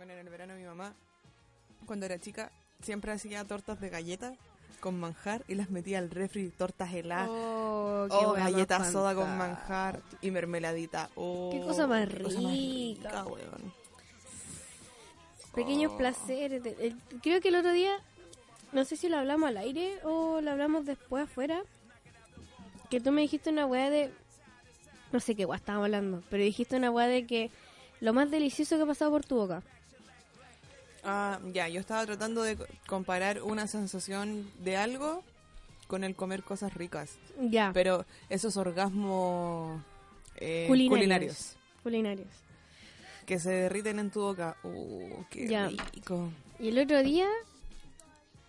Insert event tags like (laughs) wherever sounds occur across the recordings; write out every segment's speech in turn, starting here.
Bueno, en el verano mi mamá, cuando era chica, siempre hacía tortas de galletas con manjar y las metía al refri, tortas heladas. Oh, Oh, galletas soda con manjar y mermeladita. Oh, Qué cosa más qué cosa más rica. rica, weón. Pequeños Oh. placeres. el- creo que el otro día, no sé si lo hablamos al aire o lo hablamos después afuera, que tú me dijiste una weá de... No sé qué weá estábamos hablando, pero dijiste una weá de que lo más delicioso que ha pasado por tu boca. Ah, ya, yo estaba tratando de co- comparar una sensación de algo con el comer cosas ricas. Ya, Pero esos orgasmos eh, Culinarios. culinarios que se derriten en tu boca. Uh, qué Ya. rico. Y el otro día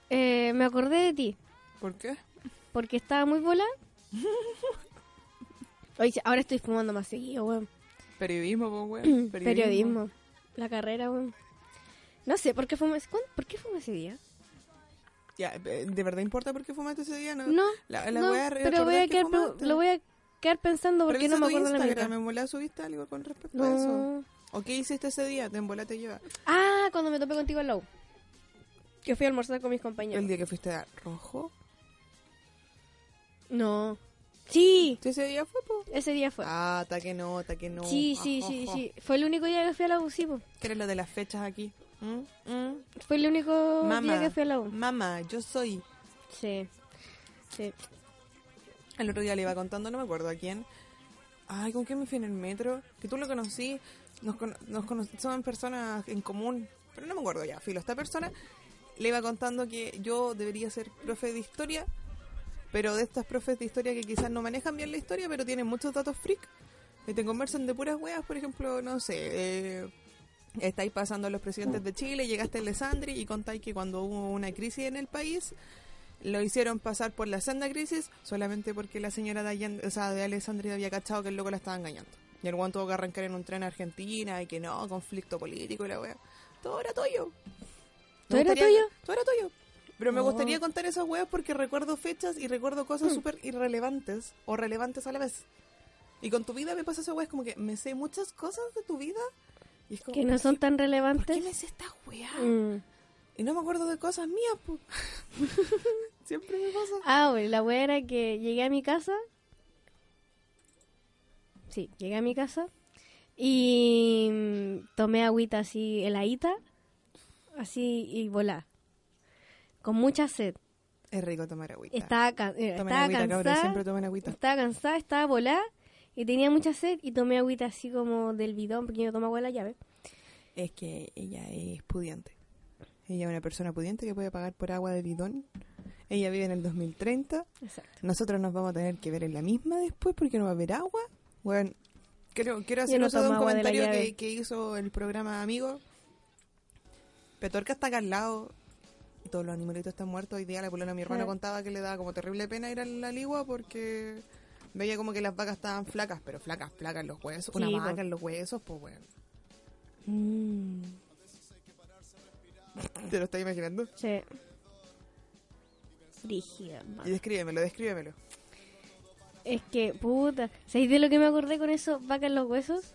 eh, me acordé de ti, ¿Por qué? porque estaba muy bola. (laughs) Oye, ahora estoy fumando más seguido, weón. Periodismo, pues, weón. (clears throat) Periodismo. La carrera, weón. No sé, ¿por qué fumé, ¿cuán- ¿por qué fumé ese día? Ya, eh, ¿de verdad importa por qué fumaste ese día? No, No, La, la no, voy a pero voy a que quedar, lo voy a quedar pensando porque no me acuerdo la Instagram, mitad. ¿en volá subiste algo con respecto a eso? ¿O qué hiciste ese día? ¿Te en volá te lleva? Ah, cuando me topé contigo en la U. Que fui a almorzar con mis compañeros. ¿El día que fuiste a Rojo? No. Sí, ¿Sí, ese día fue, po? ese día fue. Ah, ta que no, ta que no. sí, sí, sí, sí. Fue el único día que fui a la U, sí, po. ¿Qué era lo de las fechas aquí? ¿Mm? ¿Mm? Fue el único día que fui a la U. mamá, yo soy. Sí. Sí. El otro día le iba contando, no me acuerdo a quién. Ay, ¿con quién me fui en el metro? Que tú lo conocí. Nos, cono- nos cono- son personas en común. Pero no me acuerdo ya, filo. Esta persona le iba contando que yo debería ser profe de historia. Pero de estas profes de historia que quizás no manejan bien la historia, pero tienen muchos datos freak. Te conversan de puras weas, por ejemplo, no sé. Eh, estáis pasando a los presidentes de Chile, llegaste a Alessandri y contáis que cuando hubo una crisis en el país, lo hicieron pasar por la senda crisis solamente porque la señora de, Allende- o sea, de Alessandria había cachado que el loco la estaba engañando. Y el guan tuvo que arrancar en un tren a Argentina y que no, conflicto político y la wea. Todo era tuyo. ¿Todo era tuyo? Todo era tuyo. Pero me Oh. gustaría contar esas weas porque recuerdo fechas y recuerdo cosas súper irrelevantes o relevantes a la vez. Y con tu vida me pasa esa wea, es como que me sé muchas cosas de tu vida y es como, Que no son tan ¿por qué relevantes. me sé esta wea? Mm. Y no me acuerdo de cosas mías, po. (laughs) Siempre me pasa. Ah, güey, la wea era que llegué a mi casa. Sí, llegué a mi casa y mm, tomé agüita así heladita, así y volá. Con mucha sed. Es rico tomar agüita. Estaba, eh, estaba agüita, cansada. siempre tomen agüita. Estaba cansada, estaba volada y tenía mucha sed y tomé agüita así como del bidón porque yo tomo agua de la llave. Es que ella es pudiente. Ella es una persona pudiente que puede pagar por agua de bidón. Ella vive en el 2030. Exacto. Nosotros nos vamos a tener que ver en la misma después porque no va a haber agua. Bueno, quiero, quiero hacer no un comentario que, que hizo el programa Amigo. Petorca está acá al lado y todos los animalitos están muertos. Hoy día la polola mi hermano Sí. contaba que le daba como terrible pena ir a la ligua porque veía como que las vacas estaban flacas, pero flacas, flacas en los huesos. Una vaca en los huesos, pues bueno. Mm, ¿Te lo estás imaginando? sí. Brígida, Y descríbemelo, descríbemelo. Es que, puta, ¿sabéis de lo que me acordé con eso? Vaca en los huesos.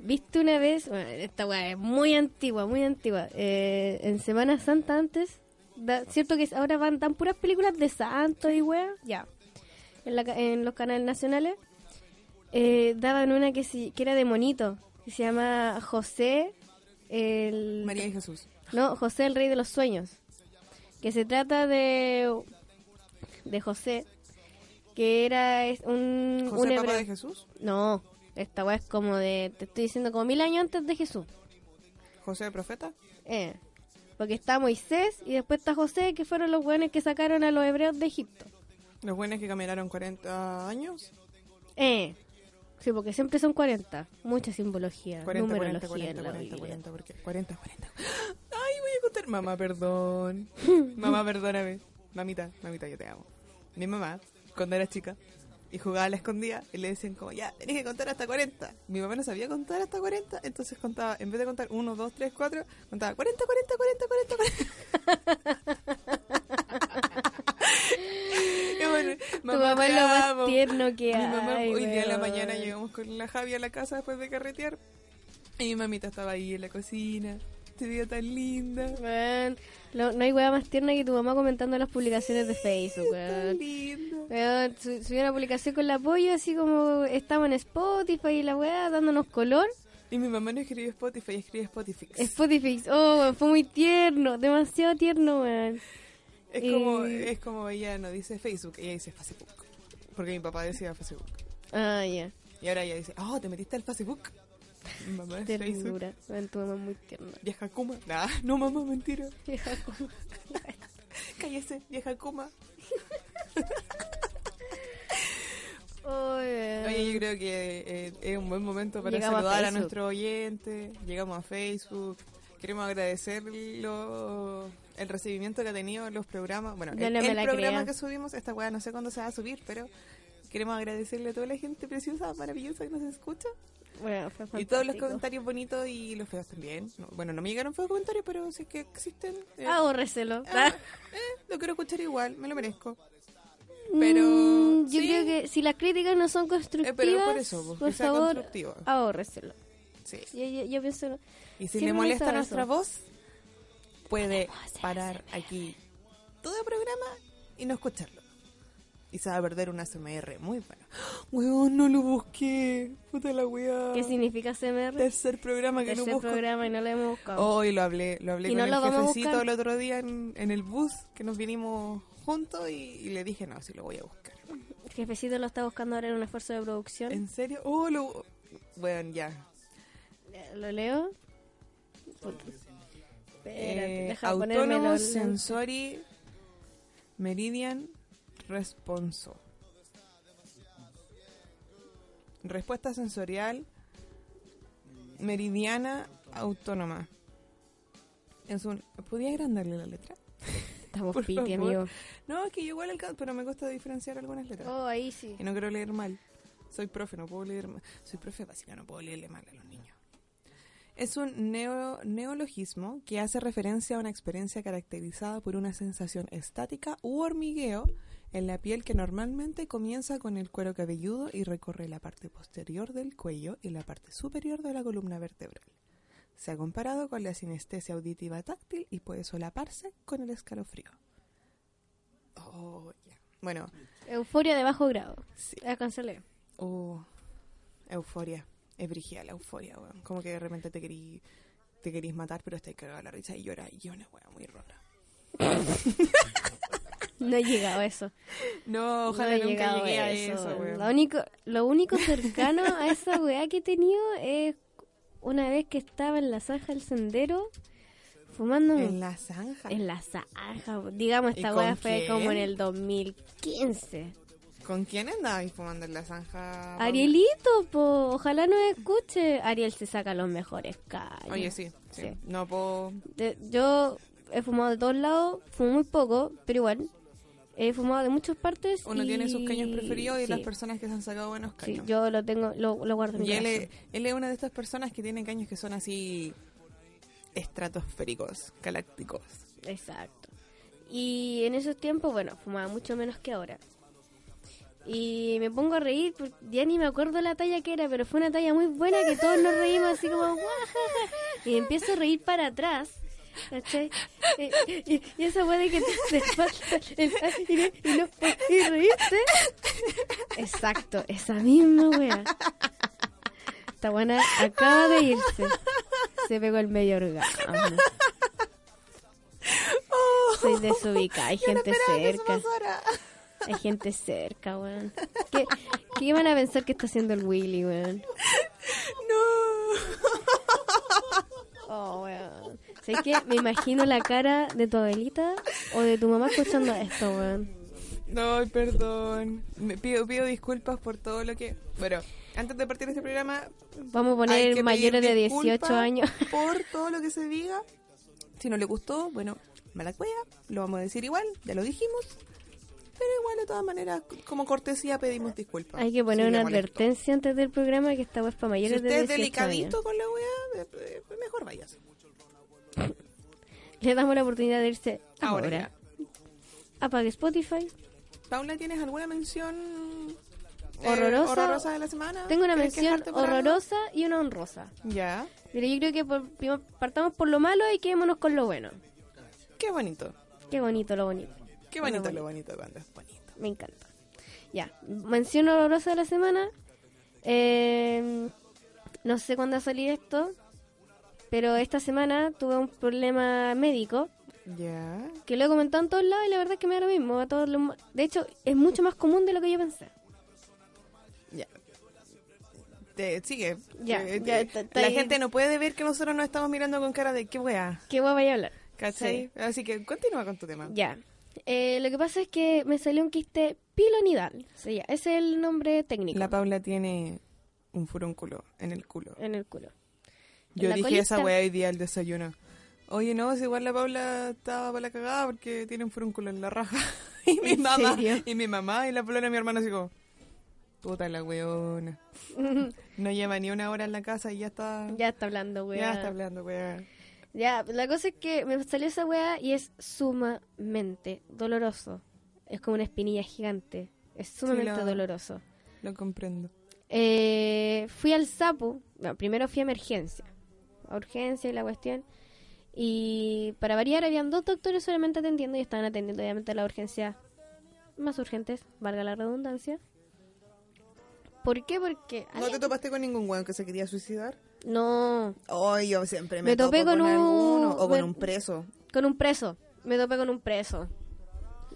¿Viste una vez? Bueno, esta weá es muy antigua, muy antigua. Eh, en Semana Santa antes, da- ¿cierto que ahora van tan puras películas de santos y weá? Ya. En, la en los canales nacionales. eh, daban una que, sí- que era de monito, que se llama José, el... María y Jesús. No, José el Rey de los Sueños. Que se trata de. de José. Que era un. José, un papá de Jesús. No, esta weá es como de. Te estoy diciendo como mil años antes de Jesús. José, profeta. Eh. Porque está Moisés y después está José, que fueron los buenos que sacaron a los hebreos de Egipto. Los buenos que caminaron 40 años. Eh. Sí, porque siempre son 40. Mucha simbología, 40, 40, numerología 40, en la 40, Biblia. 40, porque 40, 40. Ay, voy a contar. Mamá, perdón. (laughs) Mamá, perdóname. Mamita, mamita, yo te amo. Mi mamá, cuando era chica, y jugaba a la escondida, y le decían como, ya, tenés que contar hasta 40. Mi mamá no sabía contar hasta 40, entonces contaba, en vez de contar 1, 2, 3, 4, contaba 40, 40, 40, 40, 40. Bueno, (laughs) Tu mamá es te lo más amo. tierno que Mi mamá, hay, hoy día en la mañana llegamos con la Javi a la casa después de carretear. Y mi mamita estaba ahí en la cocina. este video tan linda. Weón, lo- no hay weá más tierna que tu mamá comentando las publicaciones de Facebook, Tan subió una publicación con el apoyo, así como estamos en Spotify y la weá dándonos color. Y mi mamá no escribe Spotify, escribe Spotify. Spotify, oh, weón, fue muy tierno, demasiado tierno, weón. Es como, es como ella no dice Facebook, ella dice Facebook. Porque mi papá decía Facebook. Ah, ya, Y ahora ella dice, oh, ¿te metiste al Facebook? Mi (laughs) mamá es Facebook. ternura. Weón, tu mamá es muy tierna. Vieja Kuma. Nah, no mamá, mentira. (laughs) Vieja como- (laughs) Cállese, vieja Kuma. Oh. Oye, yo creo que eh, es un buen momento para Llegamos saludar a, Facebook. nuestro oyente. Llegamos a Facebook. Queremos agradecer lo- el recibimiento que ha tenido los programas. Bueno, Yo el, no el programa creo. que subimos, esta weá no sé cuándo se va a subir, pero queremos agradecerle a toda la gente preciosa, maravillosa que nos escucha. Fue Y todos los comentarios bonitos y los feos también. No, bueno, no me llegaron feos comentarios, pero es que existen. eh, Ahórreselo. ah, eh, lo quiero escuchar igual, me lo merezco. Pero, Mm, yo sí. creo que si las críticas no son constructivas, Eh, pero por eso, por que sea favor, ahórreselo. Sí. Yo, yo, yo pienso, Y si le molesta nuestra eso. voz, puede parar aquí todo el programa y no escucharlo. Y se va a perder una SMR muy buena. Weón, no lo busqué. Puta la weá. ¿qué significa CMR? Tercer programa que Tercer no busco. programa y no lo hemos buscado. Hoy lo hablé, lo hablé ¿Y con no el jefecito el otro día en, en el bus que nos vinimos juntos y, y le dije, no, sí lo voy a buscar. El jefecito lo está buscando ahora en un esfuerzo de producción. ¿En serio? Oh, lo... Bueno, ya. Eh, ¿Lo leo? Puta. Espérate, Eh, autónomo Sensory Meridian Responso. Respuesta sensorial meridiana autónoma. Es un... ¿Podía agrandarle la letra? Estamos (laughs) piti, amigo. No, es que yo igual alcanzo, pero me cuesta diferenciar algunas letras. Oh, ahí sí. Y no quiero leer mal. Soy profe, no puedo leer mal. Soy profe básica, no puedo leerle mal a los. Es un neo- neologismo que hace referencia a una experiencia caracterizada por una sensación estática u hormigueo en la piel que normalmente comienza con el cuero cabelludo y recorre la parte posterior del cuello y la parte superior de la columna vertebral. Se ha comparado con la sinestesia auditiva táctil y puede solaparse con el escalofrío. Oh, ya. Bueno, Euforia de bajo grado. sí. Alcanzale. Oh, euforia. Es brígida la euforia, weón. Como que de repente te querís, te querís matar, pero estás cagado la risa y llora. Y es una weá muy rara. (laughs) No he llegado a eso. No, no ojalá he nunca llegué a eso. eso, weón. lo, único, lo único cercano a esa weá que he tenido es una vez que estaba en la zanja del sendero fumando En la zanja. en la zanja. Digamos, ¿Y esta weá fue como en el 2015. ¿Con quién andabas fumando en la zanja? Arielito, po, ojalá nos escuche. Ariel se saca los mejores callos. Oye, sí, sí. Sí. No puedo... De- yo he fumado de todos lados, fumo muy poco, pero igual. He fumado de muchas partes. Uno y- tiene sus caños preferidos y sí, las personas que se han sacado buenos Sí, caños. yo lo tengo, lo, lo guardo en mi Y él es, él es una de estas personas que tienen caños que son así estratosféricos, galácticos. Exacto. Y en esos tiempos, bueno, fumaba mucho menos que ahora. Y me pongo a reír, porque ya ni me acuerdo la talla que era, pero fue una talla muy buena que todos nos reímos así como "Guajaja". Y empiezo a reír para atrás. ¿cachai? Y, y- y esa weá de que te, te el y no puedes reírte. Exacto, esa misma wea. Esta buena acaba de irse. Se pegó el medio orgasmo. Soy desubicada, hay gente cerca. Hay gente cerca, weón. ¿Qué, ¿Qué van a pensar que está haciendo el Willy, weón? No. Oh, weón. ¿Sabes qué? Me imagino la cara de tu abuelita o de tu mamá escuchando esto, weón. No, perdón. Me pido, pido disculpas por todo lo que... Bueno, antes de partir este programa... Vamos a poner que mayores de 18 disculpas años. Por todo lo que se diga. Si no le gustó, bueno, mala cueva. Lo vamos a decir igual, ya lo dijimos. Pero igual, de todas maneras, como cortesía pedimos disculpas. Hay que poner si una advertencia antes del programa que esta es para Si mayores usted de es 18 delicadito años. con la weá, mejor vayas. (laughs) Le damos la oportunidad de irse Ahora ahora. Apague Spotify. Paula, ¿tienes alguna mención Eh, horrorosa. horrorosa de la semana. Tengo una ¿Quieres mención algo? horrorosa y una honrosa. Ya. Pero yo creo que por- partamos por lo malo y quedémonos con lo bueno. Qué bonito. Qué bonito lo bonito. Qué bonito bonito. lo bonito cuando es bonito. Me encanta. Ya, mención horrorosa de la semana. Eh, no sé cuándo va a salir esto, pero esta semana tuve un problema médico Ya. que lo he comentado en todos lados y la verdad es que me da lo mismo. A todos los- de hecho, es mucho más común de lo que yo pensé. Ya. Te, sigue. Ya, la gente no puede ver que nosotros nos estamos mirando con cara de qué wea. ¿Qué guapa voy a hablar? ¿Cachai? Así que continúa con tu tema. Ya. Eh, lo que pasa es que me salió un quiste pilonidal. Sí, ya, ese es el nombre técnico. La Paula tiene un furúnculo en el culo. En el culo. Yo dije esa wea hoy día al desayuno. Oye, no, si igual la Paula estaba para la cagada porque tiene un furúnculo en la raja. (laughs) y mi ¿En mamá, serio? y mi mamá y la Paula de mi hermano así como, puta la weona. (laughs) No lleva ni una hora en la casa y ya está, ya está hablando, ya weá. está hablando, wea. Ya, la cosa es que me salió esa weá y es sumamente doloroso. Es como una espinilla gigante. Es sumamente lo- doloroso. Lo comprendo. Eh, fui al SAPU. No, primero fui a emergencia. A urgencia y la cuestión. Y para variar, habían dos doctores solamente atendiendo y estaban atendiendo obviamente las urgencias más urgentes, valga la redundancia. ¿Por qué? Porque... ¿No te topaste con ningún weón que se quería suicidar? No, Ay, yo siempre me, Me topé topo con un- alguno, o con un preso. con un preso. Me topé con un preso.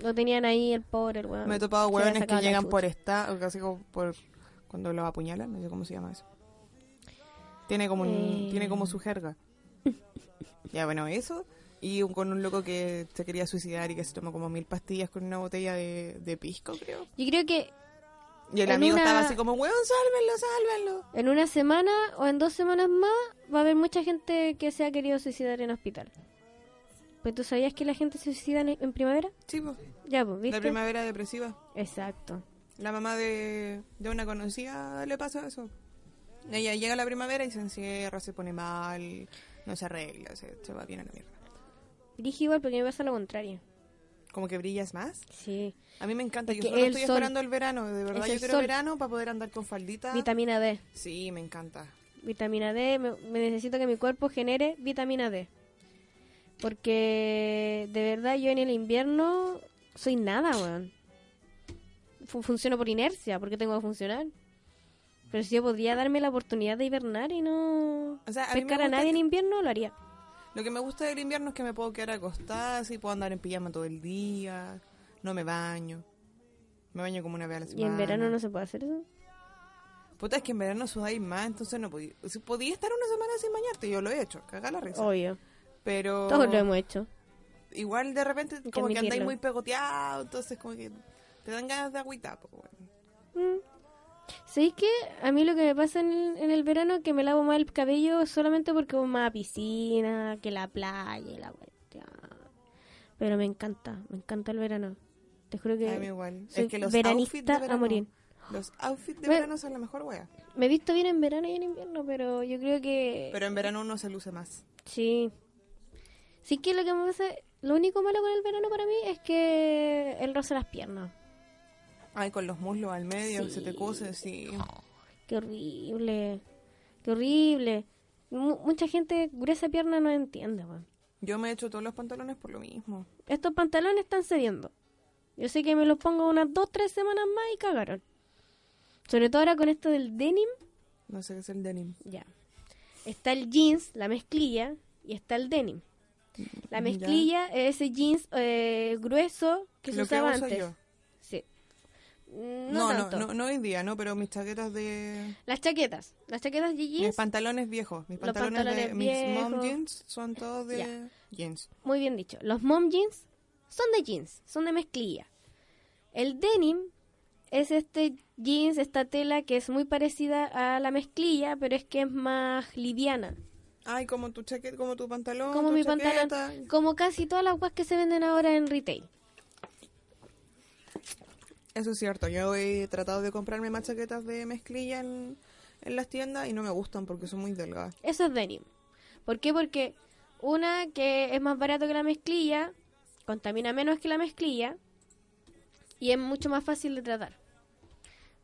Lo tenían ahí el pobre, el weón. Me he topado hueones que llegan por esta, casi como por cuando los apuñalan, no sé cómo se llama eso. Tiene como un- Eh. tiene como su jerga. (laughs) ya bueno, eso y un- con un loco que se quería suicidar y que se tomó como mil pastillas con una botella de, de pisco, creo. Yo creo que Y el En amigo una- estaba así como, "Weón, sálvenlo, sálvenlo." en una semana o en dos semanas más va a haber mucha gente que se ha querido suicidar en hospital. Pues tú sabías que la gente se suicida en, en primavera? Sí, pues, Ya, pues, ¿viste? la primavera depresiva. Exacto. La mamá de, de una conocida le pasa eso. Ella llega a la primavera y se encierra, se pone mal, no se arregla, se, se va bien a la mierda. Dije igual porque me pasa lo contrario. Como que brillas más. Sí. A mí me encanta, yo solo estoy sol. esperando el verano, de verdad yo quiero sol. verano para poder andar con faldita. Vitamina D. Sí, me encanta. Vitamina D. Me, me necesito que mi cuerpo genere vitamina D. Porque de verdad yo en el invierno soy nada, weón. Fu- funciono por inercia, porque tengo que funcionar. Pero si yo podría darme la oportunidad de hibernar y no O sea, a pescar a nadie en invierno, lo haría. Lo que me gusta del invierno es que me puedo quedar acostada, así puedo andar en pijama todo el día, no me baño. Me baño como una vez a la Y semana. en verano no se puede hacer eso. Puta, es que en verano sudáis más, entonces no podía. Si podía estar una semana sin bañarte, yo lo he hecho, caga la risa. Obvio. Pero Todos lo hemos hecho. igual de repente como que andáis admitirlo. muy pegoteado, entonces como que te dan ganas de agüita, pues bueno. Mm. ¿Sabéis qué? A mí lo que me pasa en el, en el verano es que me lavo más el cabello solamente porque voy más a piscina, que la playa y la cuestión. Pero me encanta, me encanta el verano. Te juro que igual. soy Es que los veranista a morir. Los outfits de verano son la mejor wea. Me he visto bien en verano y en invierno, pero yo creo que... Pero en verano uno se luce más. Sí. Sí que lo que me pasa... Lo único malo con el verano para mí es que el roce las piernas. Ay, con los muslos al medio, Sí. se te cose, sí. Qué horrible. Qué horrible. Mu- mucha gente gruesa pierna no entiende, weón. Yo me he hecho todos los pantalones por lo mismo. Estos pantalones están cediendo. Yo sé que me los pongo unas dos, tres semanas más y cagaron. Sobre todo ahora con esto del denim, No sé qué es el denim. ya. Está el jeans, la mezclilla, y está el denim. La Ya. mezclilla es ese jeans eh, grueso que se Lo que usaba uso antes. yo. No, No, no, tanto. no, no hoy día, no, pero mis chaquetas de... Las chaquetas. Las chaquetas de Mis jeans, pantalones viejos. Mis pantalones, de pantalones mis mom viejos. jeans son todos de jeans. muy bien dicho. Los mom jeans son de jeans, son de mezclilla. El denim es este jeans, esta tela que es muy parecida a la mezclilla, pero es que es más liviana. Ay, como tu chaqueta, como tu pantalón, Como tu mi chaqueta. pantalón, como casi todas las guas que se venden ahora en retail. Eso es cierto. Yo he tratado de comprarme más chaquetas de mezclilla en, en las tiendas y no me gustan porque son muy delgadas. Eso es denim. ¿Por qué? Porque una que es más barato que la mezclilla, contamina menos que la mezclilla y es mucho más fácil de tratar.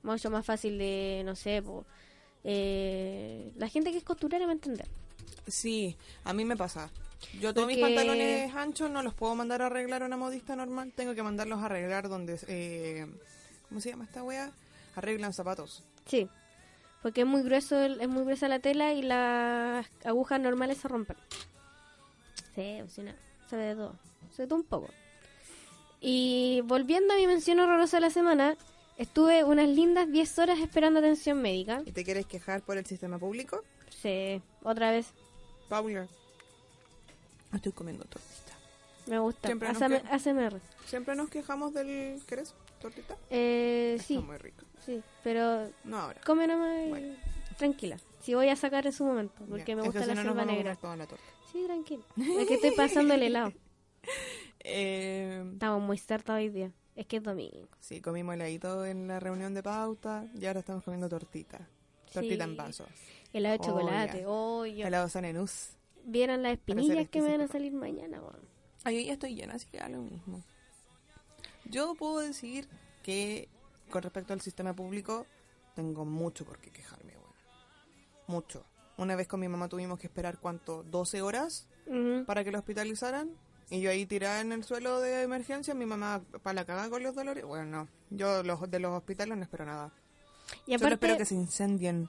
Mucho más fácil de, no sé, po, eh, la gente que es costurera va a entender. Sí, a mí me pasa. Yo todos mis pantalones anchos no los puedo mandar a arreglar a una modista normal. Tengo que mandarlos a arreglar donde... Eh, ¿Cómo se llama esta wea? Arreglan zapatos. Sí, porque es muy grueso, es muy gruesa la tela y las agujas normales se rompen. Sí, o sea, no, se ve de todo, se ve de todo un poco. Y volviendo a mi mención horrorosa de la semana, estuve unas lindas 10 horas esperando atención médica. ¿Y te quieres quejar por el sistema público? Sí, otra vez, Paula. Estoy comiendo tortita. me gusta. Siempre nos ASMR. Siempre nos quejamos del... ¿Querés tortita? Eh, sí, Está muy rico. sí, pero No ahora. come nomás y Bueno. tranquila. Si voy a sacar en su momento, porque me Es gusta que si la no selva negra. comer toda la torta. Sí, tranquila. Es que estoy pasando el helado. (laughs) Eh, Estamos muy cerca hoy día. Es que es domingo. sí, comimos heladito en la reunión de pauta y ahora estamos comiendo tortita. Tortita Sí. en vaso. Helado de Oh, chocolate. Oh, yo- Helado Sanenús. Vieran las espinillas que me van a salir mañana, weón. Ay, yo ya estoy llena, así que da lo mismo. Yo puedo decir que con respecto al sistema público tengo mucho por qué quejarme, bueno. Mucho. Una vez con mi mamá tuvimos que esperar, ¿cuánto? 12 horas para que la hospitalizaran. Y yo ahí tirada en el suelo de emergencia, mi mamá para la cagada con los dolores. Bueno, no. Yo los, de los hospitales no espero nada. Y Solo espero que se incendien.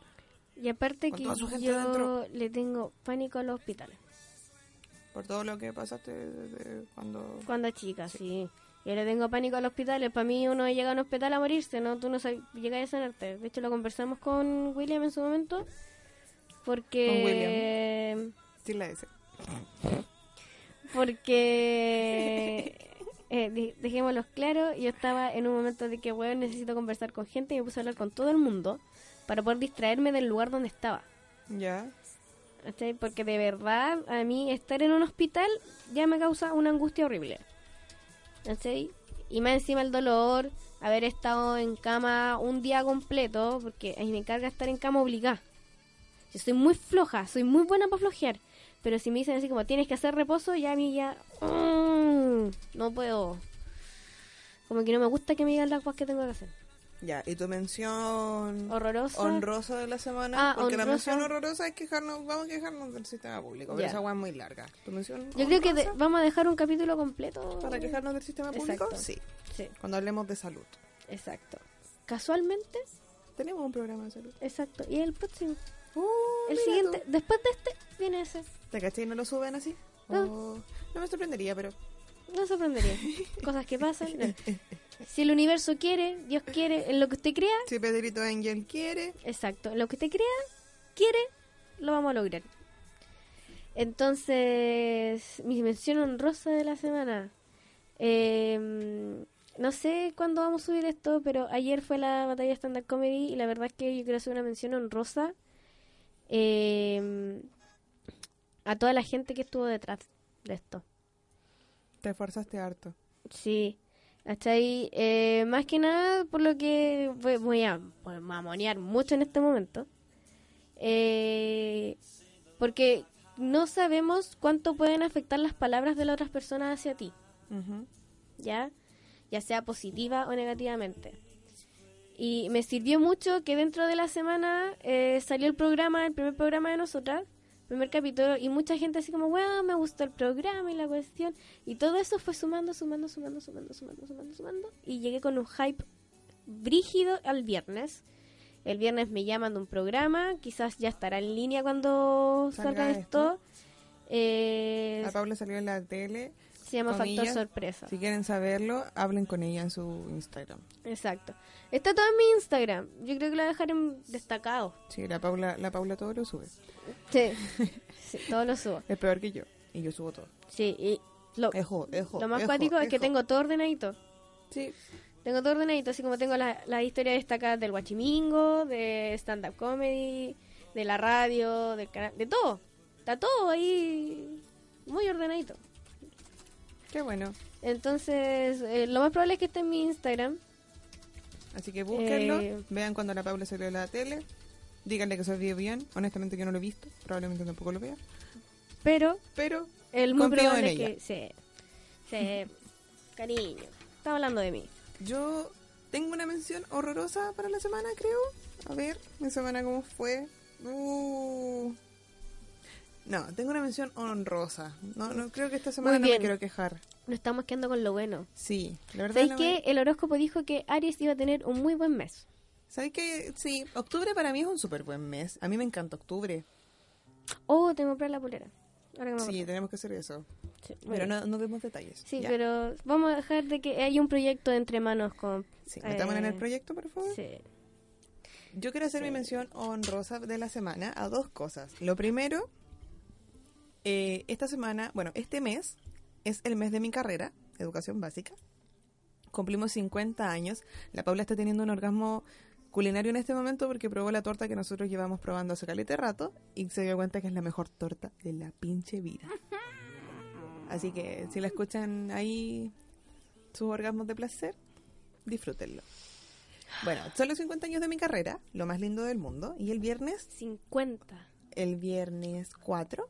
Y aparte con que yo le tengo pánico a los hospitales. Por todo lo que pasaste desde cuando... Cuando chica, sí. Yo le tengo pánico a los hospitales. Para mí uno llega a un hospital a morirse, ¿no? Tú no sabes, llegas a sanarte. De hecho, lo conversamos con William en su momento. Porque... Sí, la S. Porque... eh, dejémoslo claro, yo estaba en un momento de que, weón, necesito conversar con gente y me puse a hablar con todo el mundo para poder distraerme del lugar donde estaba. Ya. Porque de verdad, a mí estar en un hospital ya me causa una angustia horrible. ¿cachai? Y más encima el dolor, haber estado en cama un día completo, porque ahí me carga estar en cama obligada. Yo soy muy floja, soy muy buena para flojear. Pero si me dicen así como tienes que hacer reposo, ya a mí ya... mm, no puedo. Como que no me gusta que me digan las cosas que tengo que hacer. Ya, y tu mención Horrorosa. honrosa de la semana. Ah, porque la honrosa. mención horrorosa es quejarnos, vamos a quejarnos del sistema público, pero Ya. esa agua es muy larga. ¿Tu mención Yo creo que de- vamos a dejar un capítulo completo. para quejarnos del sistema público? Exacto. Sí, Sí, cuando hablemos de salud. exacto. Casualmente, Tenemos un programa de salud. exacto. Y el próximo. Uh, El siguiente, tú. después de este, viene ese. ¿Te caché y no lo suben así? No. Oh, no me sorprendería, pero No sorprendería. (laughs) Cosas que pasan. no. Si el universo quiere, Dios quiere, en lo que usted crea, si Pedrito Angel quiere, exacto, en lo que usted crea, quiere, lo vamos a lograr. Entonces, mi mención honrosa de la semana. Eh, no sé cuándo vamos a subir esto, pero ayer fue la batalla stand-up comedy y la verdad es que yo quiero hacer una mención honrosa eh, a toda la gente que estuvo detrás de esto. te esforzaste harto. Sí, ¿cachai? Eh, más que nada, por lo que voy, voy a pues, mamonear mucho en este momento. Eh, porque no sabemos cuánto pueden afectar las palabras de las otras personas hacia ti. ¿ya? Ya sea positiva o negativamente. Y me sirvió mucho que dentro de la semana eh, salió el programa, el primer programa de nosotras, primer capítulo, y mucha gente así como, wow, me gustó el programa y la cuestión. Y todo eso fue sumando, sumando, sumando, sumando, sumando, sumando, sumando. Y llegué con un hype brígido al viernes. El viernes me llaman de un programa, quizás ya estará en línea cuando Salga salga esto. Eh, A Paula salió en la tele. Se llama Factor comillas, Sorpresa. Si quieren saberlo, hablen con ella en su Instagram. Exacto. Está todo en mi Instagram. Yo creo que lo dejaré en destacado. Sí, la Paula, la Paula todo lo sube. Sí, (laughs) sí todo lo subo. Es peor que yo. Y yo subo todo. Sí, y lo, Ejo, ejo. lo más ejo, cuático es que tengo todo ordenadito. Sí. Tengo todo ordenadito, así como tengo la- las historias destacadas del guachimingo, de stand-up comedy, de la radio, del canal, de todo. Está todo ahí muy ordenadito. Qué bueno. Entonces, eh, lo más probable es que esté en mi Instagram. Así que búsquenlo. Eh. Vean cuando la Paula salió en la tele. Díganle que se vio bien. Honestamente, yo no lo he visto. Probablemente tampoco lo vea. Pero Pero el muy Confío en probable es ella. que... Sí, sí, cariño. Estaba hablando de mí. yo Tengo una mención horrorosa para la semana, creo. A ver, mi semana cómo fue. Uh. No, tengo una mención honrosa. No, no creo que esta semana no me quiero quejar. Nos estamos quedando con lo bueno. Sí, la verdad. ¿Sabéis no que me- el horóscopo dijo que Aries iba a tener un muy buen mes? ¿Sabes qué? Sí, octubre para mí es un súper buen mes. A mí me encanta octubre. Oh, tengo que comprar la polera. Ahora que me Sí, tenemos que hacer eso. Sí, Pero no, no demos detalles. Sí, Ya. pero vamos a dejar de que hay un proyecto entre manos con... Sí, metámonos en el eh, proyecto, por favor. Sí. Yo quiero hacer mi mención honrosa de la semana a dos cosas. Lo primero, eh, esta semana, bueno, este mes es el mes de mi carrera, educación básica. Cumplimos 50 años. La Paula está teniendo un orgasmo culinario en este momento porque probó la torta que nosotros llevamos probando hace calete rato y se dio cuenta que es la mejor torta de la pinche vida. Así que si la escuchan ahí sus orgasmos de placer, disfrútenlo. Bueno, son los 50 años de mi carrera, lo más lindo del mundo. Y el viernes, 50. el viernes 4,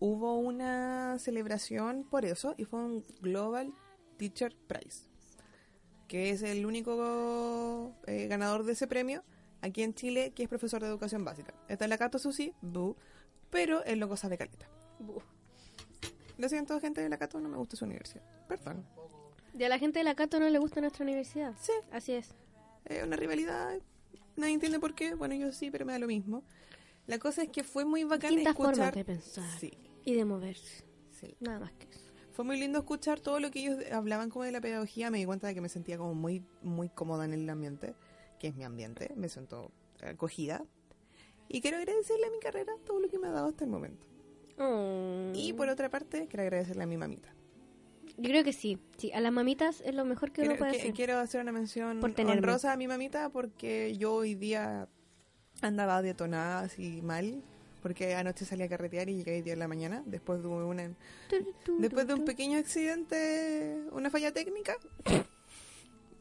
hubo una celebración por eso y fue un Global Teacher Prize, que es el único eh, ganador de ese premio aquí en Chile que es profesor de educación básica. Está en la Cato Susi, bu, pero el loco sabe caleta. Lo siento, gente de la Cato, no me gusta su universidad. Perdón. Y a la gente de la Cato no le gusta nuestra universidad. Sí. Así es. Es una rivalidad. Nadie entiende por qué. Bueno, yo sí, pero me da lo mismo. La cosa es que fue muy bacán Distintas formas escuchar. de pensar. Sí, Y de moverse. sí. Nada más que eso. Fue muy lindo escuchar todo lo que ellos hablaban como de la pedagogía. Me di cuenta de que me sentía como muy, muy cómoda en el ambiente, que es mi ambiente. Me siento acogida. Y quiero agradecerle a mi carrera todo lo que me ha dado hasta el momento. Mm. Y por otra parte, quiero agradecerle a mi mamita. Yo creo que sí. Sí, a las mamitas es lo mejor que uno Quiero, puede que- hacer. quiero hacer una mención Por honrosa a mi mamita porque yo hoy día andaba detonada así mal. Porque anoche salí a carretear y llegué hoy día en la mañana después de una Después de un pequeño accidente, una falla técnica,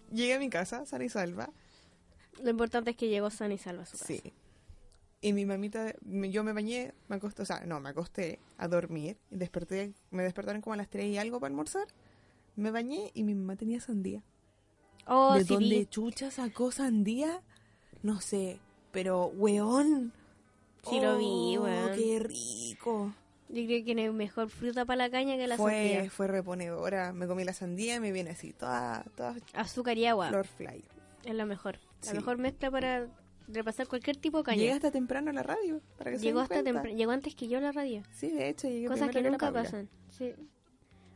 llegué a mi casa, sana y salva. Lo importante es que llegó sana y salva a su casa. Sí. Y mi mamita, yo me bañé, me acosté, o sea, no, me acosté a dormir. Y desperté, me despertaron como a las 3 y algo para almorzar. Me bañé y mi mamá tenía sandía. Oh, ¿De sí, dónde vi. chucha sacó sandía? No sé, pero weón. Sí lo vi, Oh, weón. ¡Qué rico! Yo creo que no hay mejor fruta para la caña que la Fue, sandía. fue reponedora. Me comí la sandía y me viene así, toda, toda Azúcar y agua. flor fly. Es la mejor. La Sí. mejor mezcla para repasar cualquier tipo de caña. Llega hasta temprano a la radio. Para que Llegó hasta antes que yo a la radio. Sí, de hecho, llegué Cosas que nunca pasan. Sí.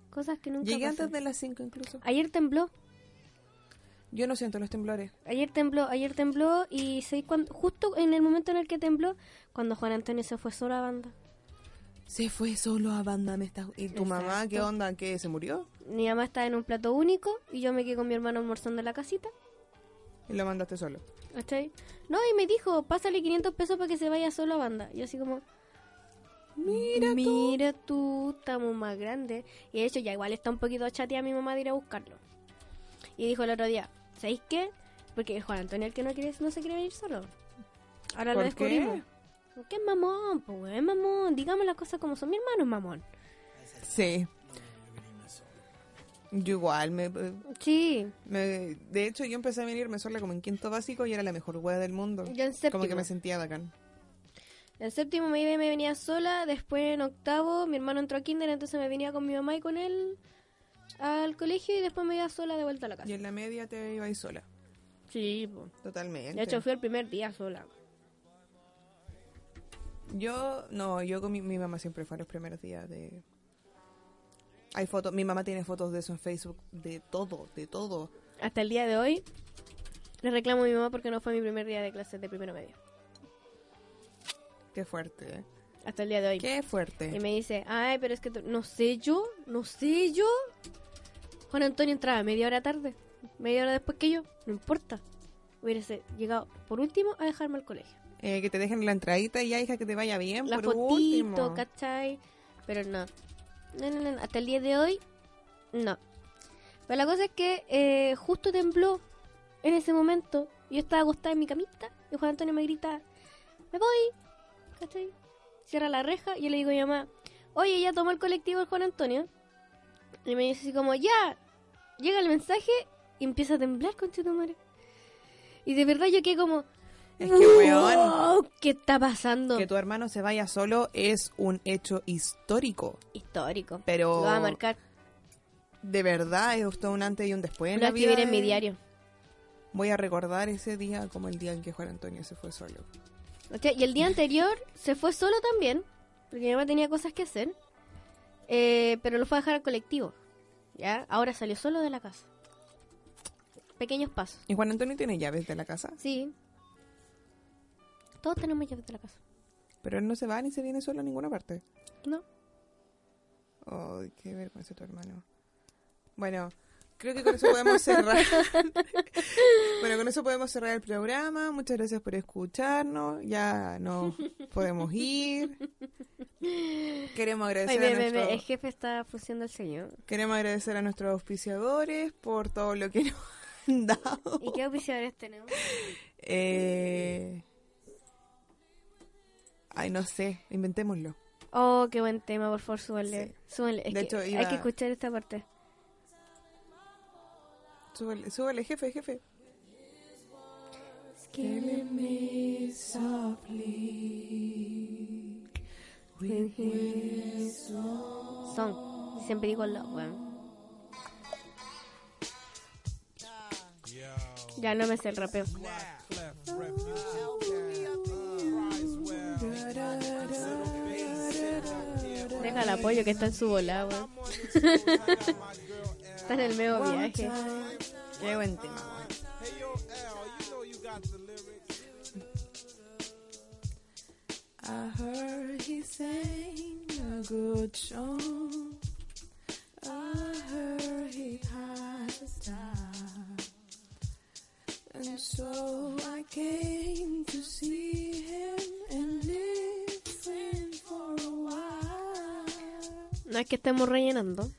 Cosas que nunca Llegué pasan. antes de las 5 incluso. Ayer tembló. Yo no siento los temblores. Ayer tembló, ayer tembló y sé cuando, justo en el momento en el que tembló, cuando Juan Antonio se fue solo a banda. Se fue solo a banda. Me está... ¿Y tu mamá qué onda? ¿Qué? ¿Se murió? Mi mamá estaba en un plato único y yo me quedé con mi hermano almorzando en la casita. Y lo mandaste solo. ¿Cachai? No, y me dijo, pásale 500 pesos para que se vaya solo a banda. Y así como, Mira tú. mira tú, estamos más grandes. Y de hecho ya igual está un poquito chateada mi mamá de ir a buscarlo. Y dijo el otro día, ¿sabéis qué? Porque Juan Antonio el que no quiere, no se quiere venir solo. Ahora lo ¿Por descubrimos. qué? Porque es mamón, pues weón, es mamón. Digamos las cosas como son. Mi hermano es mamón. Sí. Yo igual, me, Sí, me- de hecho yo empecé a venirme sola como en quinto básico y era la mejor wea del mundo. yo en séptimo. Como que me sentía bacán. En séptimo me iba y me venía sola. Después en octavo mi hermano entró a kinder, entonces me venía con mi mamá y con él al colegio y después me iba sola de vuelta a la casa. Y en la media te ibas sola. Sí, po. Totalmente. de hecho fui el primer día sola. Yo, no, yo con mi, mi mamá siempre fue los primeros días de... Hay fotos, mi mamá tiene fotos de eso en Facebook, de todo, de todo. Hasta el día de hoy le reclamo a mi mamá porque no fue mi primer día de clases de primero medio. Qué fuerte, ¿eh? Hasta el día de hoy. Qué fuerte. Y me dice, ay, pero es que no sé yo, no sé yo. Juan Antonio entraba media hora tarde, media hora después que yo, no importa. Hubiese llegado por último a dejarme al colegio. Eh, que te dejen la entradita y ya, hija, que te vaya bien. La por fotito, último. ¿cachai? Pero no. No, no, no, hasta el día de hoy, no. Pero la cosa es que eh, justo tembló en ese momento. Yo estaba acostada en mi camita y Juan Antonio me grita, me voy, ¿cachai? Cierra la reja y yo le digo a mi mamá, oye, ya tomó el colectivo el Juan Antonio. Y me dice así como, ya, llega el mensaje y empieza a temblar, tu madre. Y de verdad yo quedé como... Es que, weón, "Wow, ¿Qué está pasando? que tu hermano se vaya solo es un hecho histórico. Histórico. Pero- Lo va a marcar. De verdad, es usted un antes y un después. Lo voy escribir en mi diario. Voy a recordar ese día como el día en que Juan Antonio se fue solo. O sea, y el día anterior se fue solo también, porque mi mamá tenía cosas que hacer, eh, pero lo fue a dejar al colectivo. ¿Ya? Ahora salió solo de la casa. Pequeños pasos. ¿Y Juan Antonio tiene llaves de la casa? Sí. Todos tenemos llaves de la casa. Pero él no se va ni se viene solo a ninguna parte. ¿No? Ay, qué vergüenza tu hermano. Bueno, creo que con eso podemos cerrar. (laughs) bueno, con eso podemos cerrar el programa. Muchas gracias por escucharnos. Ya nos podemos ir. Queremos Ay, agradecer, ve, a nuestro- el jefe está funcionando el señor. queremos agradecer a nuestros auspiciadores por todo lo que nos (laughs) han dado. ¿Y qué oficiadores tenemos? Eh... Ay, no sé, inventémoslo. Oh, qué buen tema, por favor, súbanle. súbanle. Es De que hecho, hay que escuchar esta parte. Súbale, súbale, jefe, jefe. Son. Siempre digo lo, weón. Ya no me sé el rapeo. Deja el apoyo que está en su bola, weón. (laughs) está en el medio viaje. Qué buen tema. I heard he sang a good song. I heard he had a star. And so I came to see him and live with him for a while. No es que estemos rellenando.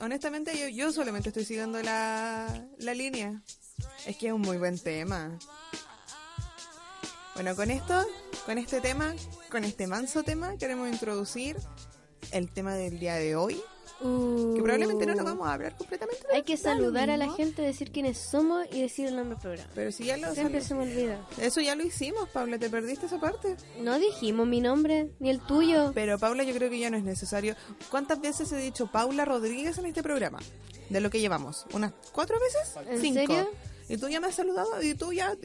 Honestamente, yo, yo solamente estoy siguiendo la, la línea. Es que es un muy buen tema. Bueno, con esto, con este tema, con este manso tema, queremos introducir el tema del día de hoy. Que probablemente no lo vamos a hablar completamente. Uh. Hay que saludar a la gente, decir quiénes somos y decir el nombre del programa. Pero si ya lo Siempre se me olvida. Eso ya lo hicimos, Paula, te perdiste esa parte. No dijimos mi nombre, ni el tuyo. Pero Paula, yo creo que ya no es necesario. ¿Cuántas veces he dicho Paula Rodríguez en este programa? De lo que llevamos. ¿Unas cuatro veces? ¿En Cinco. serio? Y tú ya me has saludado y tú ya...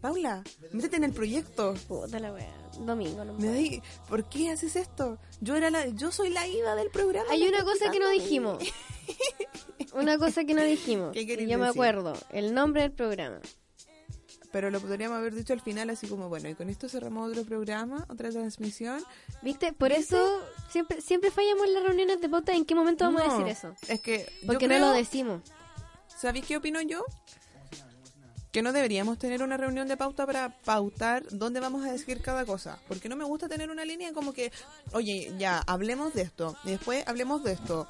Paula, métete en el proyecto. Puta la wea. Domingo, no Me di- ¿Por qué haces esto? Yo era la, yo soy la IVA del programa. Hay una cosa que no dijimos. (laughs) Una cosa que no dijimos. ¿Qué yo me acuerdo. El nombre del programa. Pero lo podríamos haber dicho al final así como, bueno, y con esto cerramos otro programa, otra transmisión. ¿Viste? Por eso siempre siempre fallamos en las reuniones de pauta. ¿En qué momento vamos a decir eso? Es que yo Porque creo- no lo decimos. ¿Sabéis qué opino yo? Que no deberíamos tener una reunión de pauta para pautar dónde vamos a decir cada cosa. Porque no me gusta tener una línea como que, oye, ya, hablemos de esto. Y después hablemos de esto.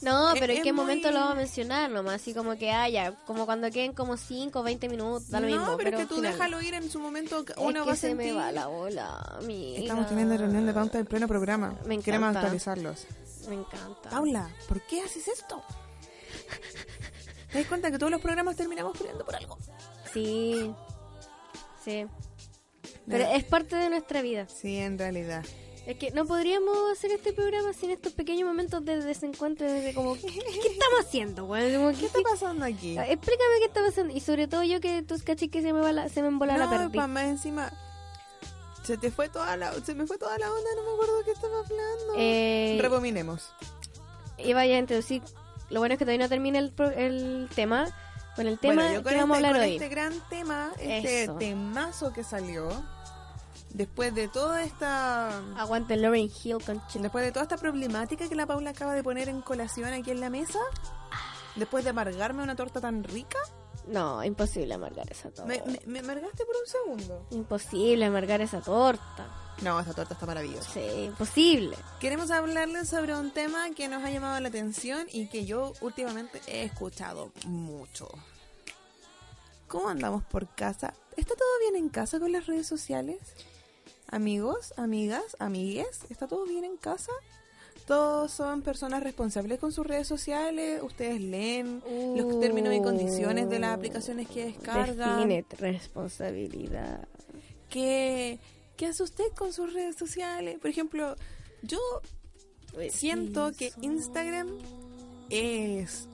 No, Es- pero ¿en es qué momento muy- lo vamos a mencionar nomás? Así como que haya, como cuando queden como 5 o 20 minutos, da lo no, mismo. pero, es que tú final. déjalo ir en su momento. que Es Uno que va a se me sentir- va la bola, amiga. Estamos teniendo reunión de pauta en pleno programa. Me Queremos encanta. actualizarlos. Me encanta. Paula, ¿por qué haces esto? ¿Te das cuenta que todos los programas terminamos peleando por algo? Sí. Sí. Pero es parte de nuestra vida. Sí, en realidad. Es que no podríamos hacer este programa sin estos pequeños momentos de desencuentro, de como, ¿qué, qué estamos haciendo, güey? Como, ¿Qué está pasando aquí? Ah, Explícame qué está pasando. Y sobre todo yo que tus cachis que se me, va la, se me embola la No, perdí. pa' más encima. Se te fue toda la, se me fue toda la onda, no me acuerdo de qué estaba hablando. Eh, Rebominemos. iba ya a introducir. Lo bueno es que todavía no termina el, el tema. Con el tema bueno, yo con, que vamos a este, hablar con hoy. este gran tema, este Eso. temazo que salió, después de toda esta, Aguante Lauren Hill con Ch- después de toda esta problemática que la Paula acaba de poner en colación aquí en la mesa, después de amargarme una torta tan rica, No, imposible amargar esa torta. me, me, me amargaste por un segundo. Imposible amargar esa torta. No, esta torta está maravillosa. Sí, imposible. Queremos hablarles sobre un tema que nos ha llamado la atención y que yo últimamente he escuchado mucho. ¿Cómo andamos por casa? ¿Está todo bien en casa con las redes sociales? Amigos, amigas, amigues, ¿está todo bien en casa? todos son personas responsables con sus redes sociales. Ustedes leen los términos y condiciones de las aplicaciones que descargan. Define responsabilidad. ¿Qué, ¿Qué hace usted con sus redes sociales? Por ejemplo, yo siento que Instagram es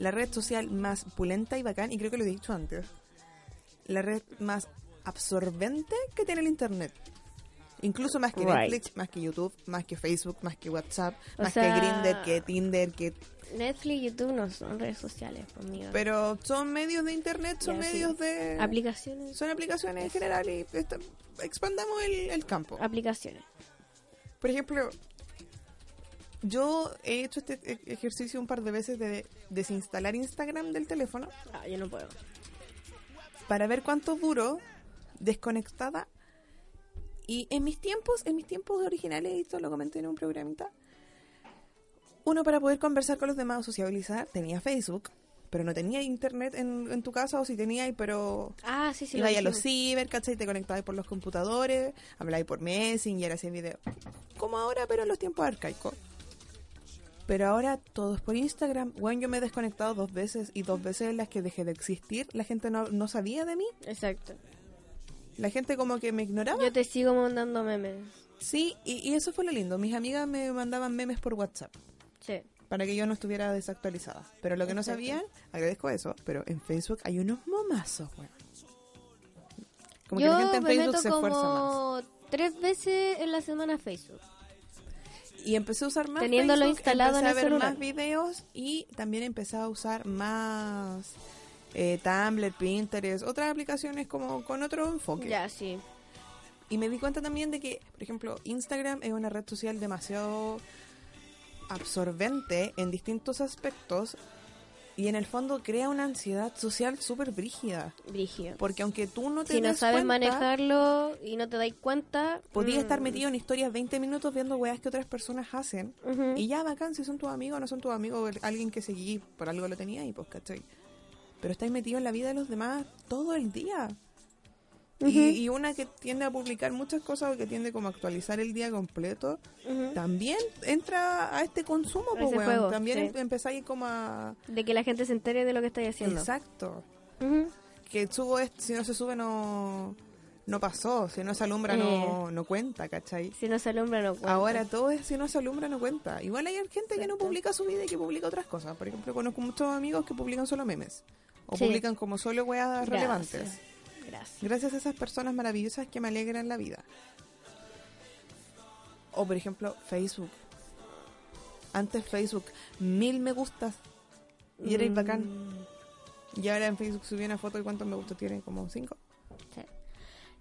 la red social más pulenta y bacán, y creo que lo he dicho antes, la red más absorbente que tiene el Internet. Incluso más que Right. Netflix, más que YouTube, más que Facebook, más que WhatsApp, O más sea- que Grindr, que Tinder, que... Netflix y YouTube no son redes sociales, conmigo. Pero son medios de Internet, son sí. medios de... Aplicaciones. son aplicaciones en general y expandamos el, el campo. Aplicaciones. Por ejemplo, yo he hecho este e- ejercicio un par de veces de desinstalar Instagram del teléfono Ah, yo no puedo. para ver cuánto duro desconectada. Y en mis tiempos, en mis tiempos originales, esto lo comenté en un programita, uno para poder conversar con los demás o sociabilizar tenía Facebook, pero no tenía internet en, en tu casa, o si tenía, pero Ah, sí, sí. Iba lo a los ciber, ¿cachai? Te conectabas por los computadores, hablabas por Messenger, hacías video. Como ahora, pero en los tiempos arcaicos. Pero ahora todo es por Instagram. Bueno, yo me he desconectado dos veces y dos veces en las que dejé de existir, la gente no, no sabía de mí. Exacto. La gente como que me ignoraba. Yo te sigo mandando memes. Sí, y, y eso fue lo lindo. Mis amigas me mandaban memes por WhatsApp Sí. para que yo no estuviera desactualizada. Pero lo que no Exacto. sabían, agradezco eso, pero en Facebook hay unos momazos, weón. Como yo que la gente en me Facebook meto se esfuerza más. como tres veces en la semana Facebook. Y empecé a usar más Teniéndolo Facebook, instalado empecé en a ver celular. más videos y también empecé a usar más eh, Tumblr, Pinterest, otras aplicaciones como con otro enfoque. Ya, sí. Y me di cuenta también de que, por ejemplo, Instagram es una red social demasiado absorbente en distintos aspectos y en el fondo crea una ansiedad social súper brígida. Brigio. Porque aunque tú no te Si no sabes cuenta, manejarlo y no te dais cuenta... podías mm, estar metido en historias 20 minutos viendo weas que otras personas hacen. Y ya bacán, si son tus amigos o no son tus amigos, alguien que seguí por algo lo tenía y pues, ¿cachai? Pero estáis metido en la vida de los demás todo el día. Y, y una que tiende a publicar muchas cosas o que tiende como a actualizar el día completo, también entra a este consumo, pues, También sí. em- empezáis como a... De que la gente se entere de lo que estáis haciendo. Exacto. Que subo esto, si no se sube no... No pasó, si no se alumbra Eh. no, no cuenta, ¿cachai? Si no se alumbra, no cuenta. Ahora todo es si no se alumbra no cuenta. Igual hay gente que no publica su vida y que publica otras cosas. Por ejemplo, conozco muchos amigos que publican solo memes. O Sí. publican como solo weas relevantes. Gracias. Gracias a esas personas maravillosas que me alegran la vida. O por ejemplo, Facebook. Antes Facebook, mil me gustas. Y era Mm, bacán. Y ahora en Facebook subí una foto y cuántos me gustos tiene, como cinco. sí.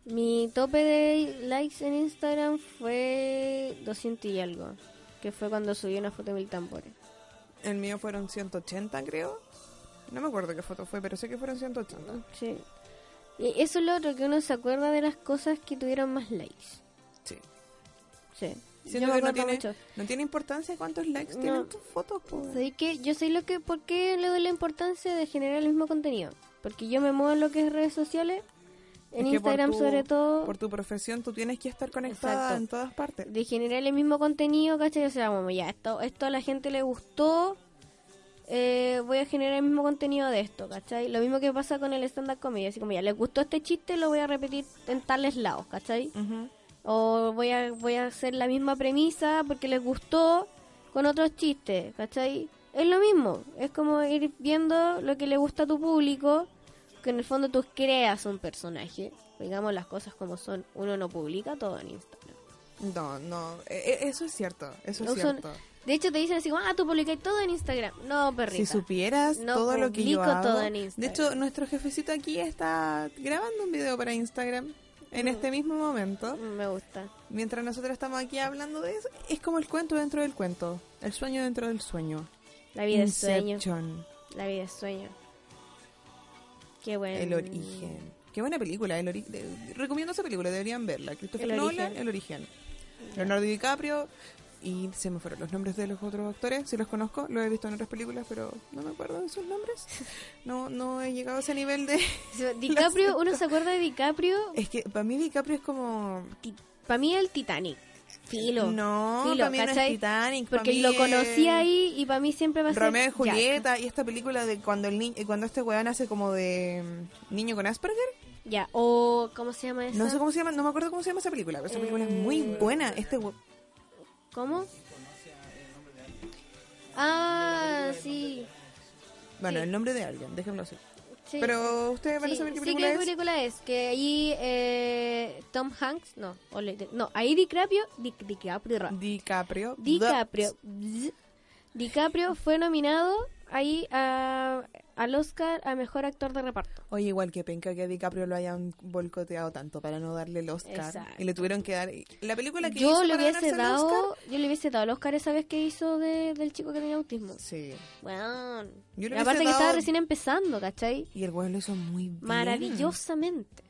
Mi tope de likes en Instagram fue 200 y algo. Que fue cuando subí una foto de mil tambores. El mío fueron 180, creo. No me acuerdo qué foto fue, pero sé que fueron 180. Sí. Y eso es lo otro, que uno se acuerda de las cosas que tuvieron más likes. Sí. Sí. Siento Yo me que no tiene, mucho. no tiene importancia cuántos likes No. tienen tus fotos. po. ¿Sabes qué? Yo sé lo que, por qué le doy la importancia de generar el mismo contenido. Porque yo me muevo en lo que es redes sociales, en Es que Instagram tu- sobre todo, Por tu profesión tú tienes que estar conectada Exacto. en todas partes. de generar el mismo contenido, ¿cachai? O sea, como ya, esto, esto a la gente le gustó, eh, voy a generar el mismo contenido de esto, ¿cachai? Lo mismo que pasa con el stand-up comedy, así como ya, les gustó este chiste, lo voy a repetir en tales lados, ¿cachai? O voy a, voy a hacer la misma premisa porque les gustó con otros chistes, ¿cachai? Es lo mismo, es como ir viendo lo que le gusta a tu público, que en el fondo tú creas un personaje. Digamos las cosas como son, uno no publica todo en Instagram. No, no, e- e- eso es cierto, eso es son- cierto. De hecho te dicen así, ah, tú publicas todo en Instagram. No, perrita. Si supieras No todo lo que yo publico hago. todo en de Instagram. hecho, nuestro jefecito aquí está grabando un video para Instagram en Mm. este mismo momento. Mm, Me gusta. Mientras nosotros estamos aquí hablando de eso, es como el cuento dentro del cuento, el sueño dentro del sueño. La vida es sueño. La vida es sueño. Qué bueno. El origen. Qué buena película, el ori- de- recomiendo esa película, deberían verla. Christopher El Nolan, origen. El origen. Leonardo DiCaprio y se me fueron los nombres de los otros actores, si los conozco, los he visto en otras películas, pero no me acuerdo de sus nombres. (laughs) No no he llegado a ese nivel de (laughs) DiCaprio, uno se acuerda de DiCaprio, Es que para mí DiCaprio es como para mí el Titanic. Filo. No, filo, para mí no es. Titanic. Porque mí lo conocí es ahí y para mí siempre va a ser Romeo y Jack. Julieta y esta película de cuando el ni- cuando este weón hace como de mm, niño con Asperger. Ya, o ¿cómo se llama esa? No sé cómo se llama, no me acuerdo cómo se llama esa película, pero esa película es muy Eh, buena. Este ¿Cómo? Ah, sí. bueno, sí. el nombre de alguien, déjenlo así. sí. Pero ustedes van a Sí, saber qué sí, película ¿qué es. película es? Que ahí eh, Tom Hanks, no, o le- no, ahí DiCaprio, Di- DiCaprio, DiCaprio. DiCaprio. DiCaprio fue nominado ahí a- al Oscar a Mejor Actor de Reparto. Oye, igual que penca que a DiCaprio lo hayan boicoteado tanto para no darle el Oscar. Exacto. Y le tuvieron que dar... La película que Yo hizo le para hubiese dado, Oscar... yo le hubiese dado el Oscar esa vez que hizo de- del chico que tenía autismo. Sí. Bueno, Yo le y aparte hubiese que estaba dado- recién empezando, ¿cachai? Y el weón lo hizo muy bien. Maravillosamente,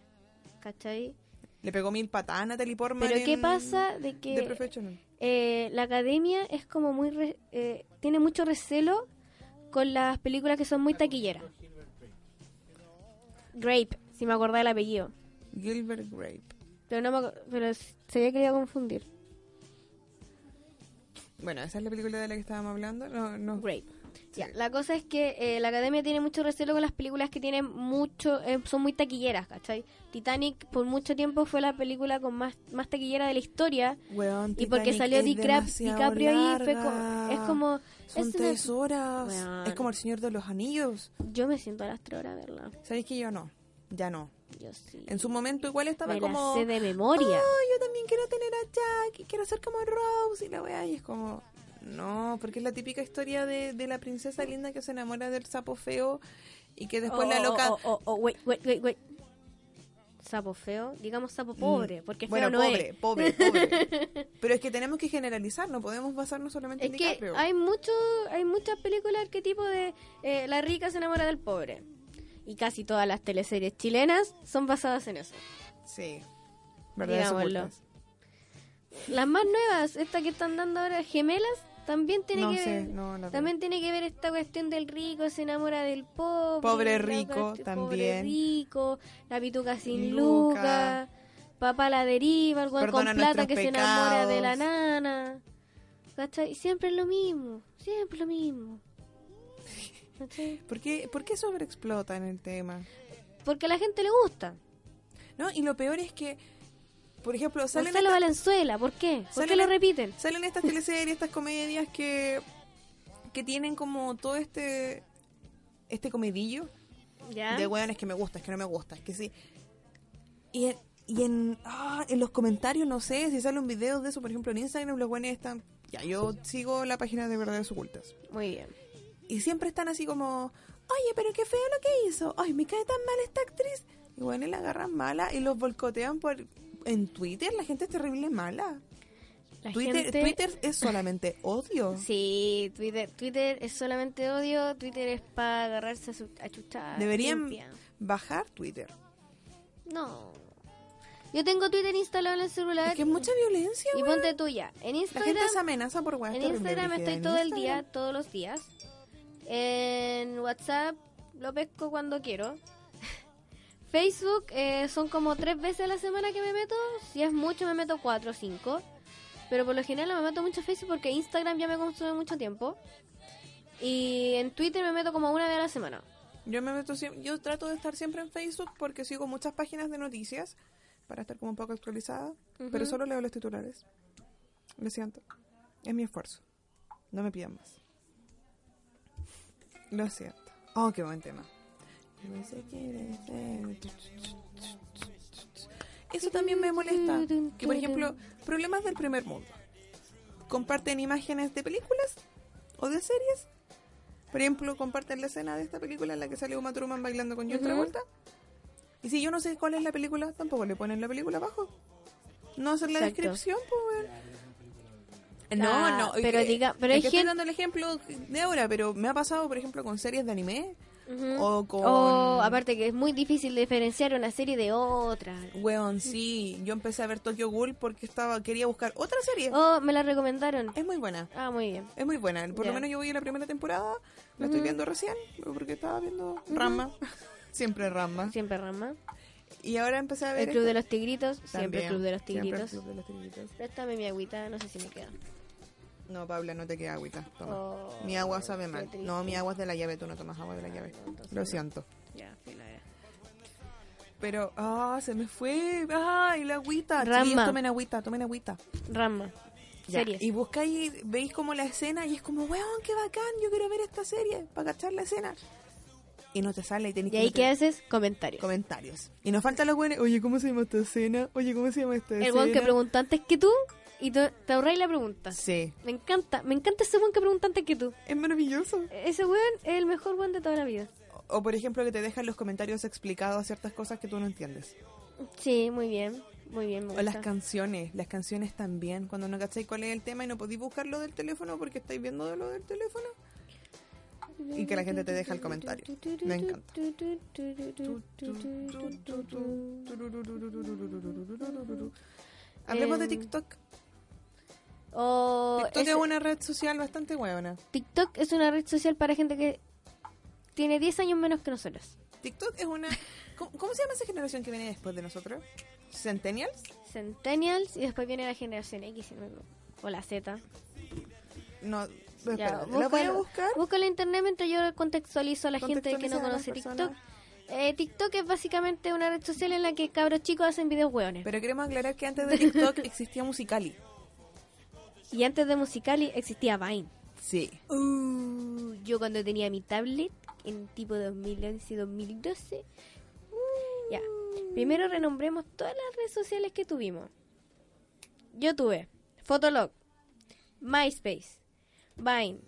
¿cachai? Le pegó mil patadas a Natalie Portman Pero ¿qué en pasa de que Professional. eh, la academia es como muy re- eh, tiene mucho recelo con las películas que son muy taquilleras. Grape, si me acordaba el apellido, Gilbert Grape. pero no me pero se había querido confundir. Bueno, esa es la película de la que estábamos hablando. No, no. Grape. Ya, la cosa es que eh, la academia tiene mucho recelo con las películas que tienen mucho, eh, son muy taquilleras, ¿cachai? Titanic por mucho tiempo fue la película con más, más taquillera de la historia y porque salió es Dicra- demasiado DiCaprio ahí fue co- larga. es como Son es una- tres horas. Es como el Señor de los Anillos. yo me siento a las tres horas a verla. ¿Sabéis que yo no? Ya no. Yo sí. En su momento igual estaba me como... la sé de memoria. "Oh, yo también quiero tener a Jack y quiero ser como Rose y la weá. Y es como... No, porque es la típica historia de, de la princesa linda que se enamora del sapo feo y que después Oh, la oh, loca... oh, oh, oh, wait, wait, wait, wait. Sapo feo, digamos sapo pobre, porque feo Mm. bueno, no pobre, es. pobre, pobre. (laughs) Pero es que tenemos que generalizar, no podemos basarnos solamente Es en que DiCaprio. hay mucho, hay muchas películas arquetipo de eh, la rica se enamora del pobre. Y casi todas las teleseries chilenas son basadas en eso. Sí. Verdades. Las más nuevas, esta que están dando ahora gemelas, también tiene No que sé, ver. no. También tiene que ver esta cuestión del rico, se enamora del pobre. Pobre la rico, cuestión- Pobre también. rico, la pituca sin Luca. papá la deriva, el weón con plata que se enamora de la nana. ¿Cachai? Siempre es lo mismo, siempre es lo mismo. ¿Cachai? (laughs) ¿Por qué, ¿Por qué sobreexplotan el tema? Porque a la gente le gusta. ¿No? Y lo peor es que, por ejemplo, salen, Gonzalo estas- Valenzuela, ¿por qué? ¿Por salen qué lo repiten? salen estas (laughs) teleseries, estas comedias que, que tienen como todo este este comedillo ¿Ya? de weones que me gusta, es que no me gusta, es que sí. Y en, y en, ah, en los comentarios, no sé, si sale un video de eso, por ejemplo, en Instagram, los weones están... Ya, yo sigo la página de Verdades Ocultas. Muy bien. Y siempre están así como, oye, pero qué feo lo que hizo. Ay, me cae tan mal esta actriz. Y bueno, la agarran mala y los boicotean por... En Twitter la gente es terrible mala. La Twitter, gente- Twitter es (laughs) solamente odio. Sí, Twitter, Twitter es solamente odio, Twitter es para agarrarse a, su, a chuchar. Deberían limpia. bajar Twitter. No. Yo tengo Twitter instalado en el celular. Es que es mucha violencia, y ponte tuya. En La gente Instagram, se amenaza por weas en Instagram estoy En todo el Instagram. día, todos los días. En WhatsApp lo pesco cuando quiero. Facebook eh, son como tres veces a la semana que me meto. Si es mucho me meto cuatro o cinco. Pero por lo general no me meto mucho a Facebook porque Instagram ya me consume mucho tiempo. Y en Twitter me meto como una vez a la semana. Yo me meto yo trato de estar siempre en Facebook porque sigo muchas páginas de noticias para estar como un poco actualizada, pero solo leo los titulares. Lo siento. Es mi esfuerzo. No me pidan más. Lo siento. Oh, qué buen tema. Eso también me molesta. Que, por ejemplo, problemas del primer mundo. Comparten imágenes de películas o de series. Por ejemplo, comparten la escena de esta película en la que sale Uma Thurman bailando con John. Travolta. Y si yo no sé cuál es la película, tampoco le ponen la película abajo. No hacen la Exacto. descripción, pues. No, Ah, no. pero eh, diga- pero hay que estoy gente- dando el ejemplo de ahora, pero me ha pasado, por ejemplo, con series de anime Ujú. o con... O aparte que es muy difícil diferenciar una serie de otra. Weón, sí. Yo empecé a ver Tokyo Ghoul porque estaba quería buscar otra serie. Oh, me la recomendaron. Es muy buena. Ah, muy bien. Es muy buena. Por Ya. lo menos yo voy a la primera temporada. La estoy viendo recién porque estaba viendo Rama. (laughs) Siempre Rama. Siempre Rama. Y ahora empecé a ver. El Club esto. de los Tigritos, siempre También, el Club de los siempre el Tigritos. Club de los Tigritos. Préstame mi agüita, no sé si me queda. No, Paula, no te queda agüita. Toma. Oh, mi agua sabe mal. No, mi agua es de la llave. Tú no tomas agua de la llave. no, Lo siento. Ya, fila, ya. Pero, ah, se me fue. Ay, la agüita. Rama. Chiquillos, tomen agüita, tomen agüita. Rama. Ya, Series. Y buscáis, veis como la escena y es como, weón, qué bacán, yo quiero ver esta serie para cachar la escena. Y no te sale y Y que ahí, meter ¿qué haces? Comentarios. comentarios. Y nos faltan los buenos, oye, ¿cómo se llama esta escena? Oye, ¿cómo se llama esta El escena? weón que pregunta antes que tú y tú- te ahorráis la pregunta. Sí, Me encanta, me encanta ese weón que pregunta antes que tú. es maravilloso. Ese weón es el mejor weón de toda la vida. O, o, por ejemplo, que te dejan los comentarios explicados ciertas cosas que tú no entiendes. Sí, muy bien, muy bien, me O las gusta. canciones, las canciones también. Cuando no cacháis cuál es el tema y no podéis buscarlo del teléfono porque estáis viendo de lo del teléfono. Y que la gente te deja el comentario. Me encanta. (laughs) Hablemos de TikTok. O TikTok es una red social bastante buena. TikTok es una red social para gente que tiene 10 años menos que nosotros. TikTok es una... ¿Cómo, cómo se llama esa generación que viene después de nosotros? ¿Centennials? Centennials y después viene la generación X o la Z. No, Ya, espérate, ¿la voy a búscalo- buscar? Búscalo en internet mientras yo contextualizo a la gente que no conoce. TikTok. Eh, TikTok es básicamente una red social en la que cabros chicos hacen videos hueones. Pero queremos aclarar que antes de TikTok existía Musicali. Y antes de Musicali existía Vine. Sí. Uh, yo cuando tenía mi tablet, en tipo 2011 2012. uh, ya. Primero renombremos todas las redes sociales que tuvimos. Yo tuve Fotolog, MySpace, Vine,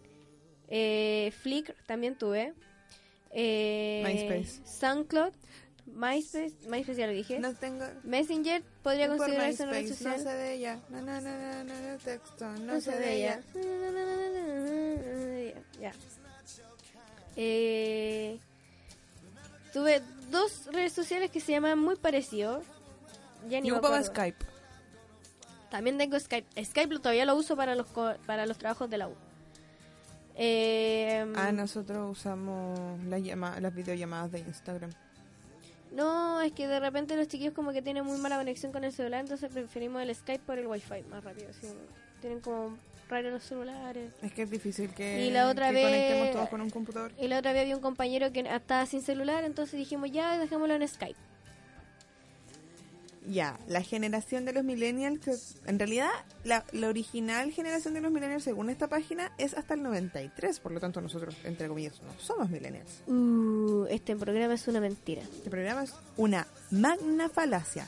eh, Flickr también tuve. eh, MySpace. SoundCloud, MySpace, MySpace ya lo dije. No tengo... Messenger podría considerarse una red social. No sé de ella. No, no, no, no, no, texto. No, sé de ella. Ya. Eh, tuve dos redes sociales que se llaman muy parecidos. Ya ni Yo ocupaba. Skype. También tengo Skype. Skype todavía lo uso para los co- para los trabajos de la U. Eh, Ah, nosotros usamos las, las videollamadas de Instagram. No, es que de repente los chiquillos como que tienen muy mala conexión con el celular, entonces preferimos el Skype por el Wifi más rápido. así, tienen como raro los celulares. Es que es difícil que, Y la otra que vez- conectemos todos con un computador. Y la otra vez había un compañero que estaba sin celular, entonces dijimos ya, dejémoslo en Skype. Ya, la generación de los millennials, que en realidad la, la original generación de los millennials según esta página es hasta el 93, por lo tanto nosotros, entre comillas, no somos millennials. Uh, este programa es una mentira. Este programa es una magna falacia.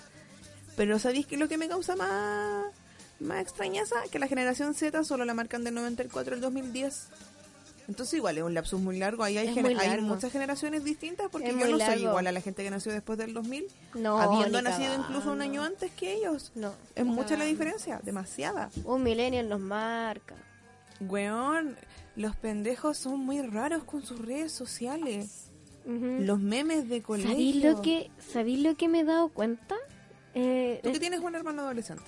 Pero ¿sabéis qué es lo que me causa más, más extrañeza? Que la generación Z solo la marcan del 94 al 2010. Entonces igual es un lapsus muy largo. Ahí hay, Es gener- hay muchas generaciones distintas porque Es yo no soy largo. igual a la gente que nació después del 2000. No, habiendo nacido incluso un año antes que ellos. No. Es mucha la diferencia, demasiada. Un millennial nos marca. Weón, los pendejos son muy raros con sus redes sociales. Los memes de colegio. ¿Sabéis lo que, ¿sabéis lo que me he dado cuenta? Eh, Tú que es, tienes un hermano adolescente.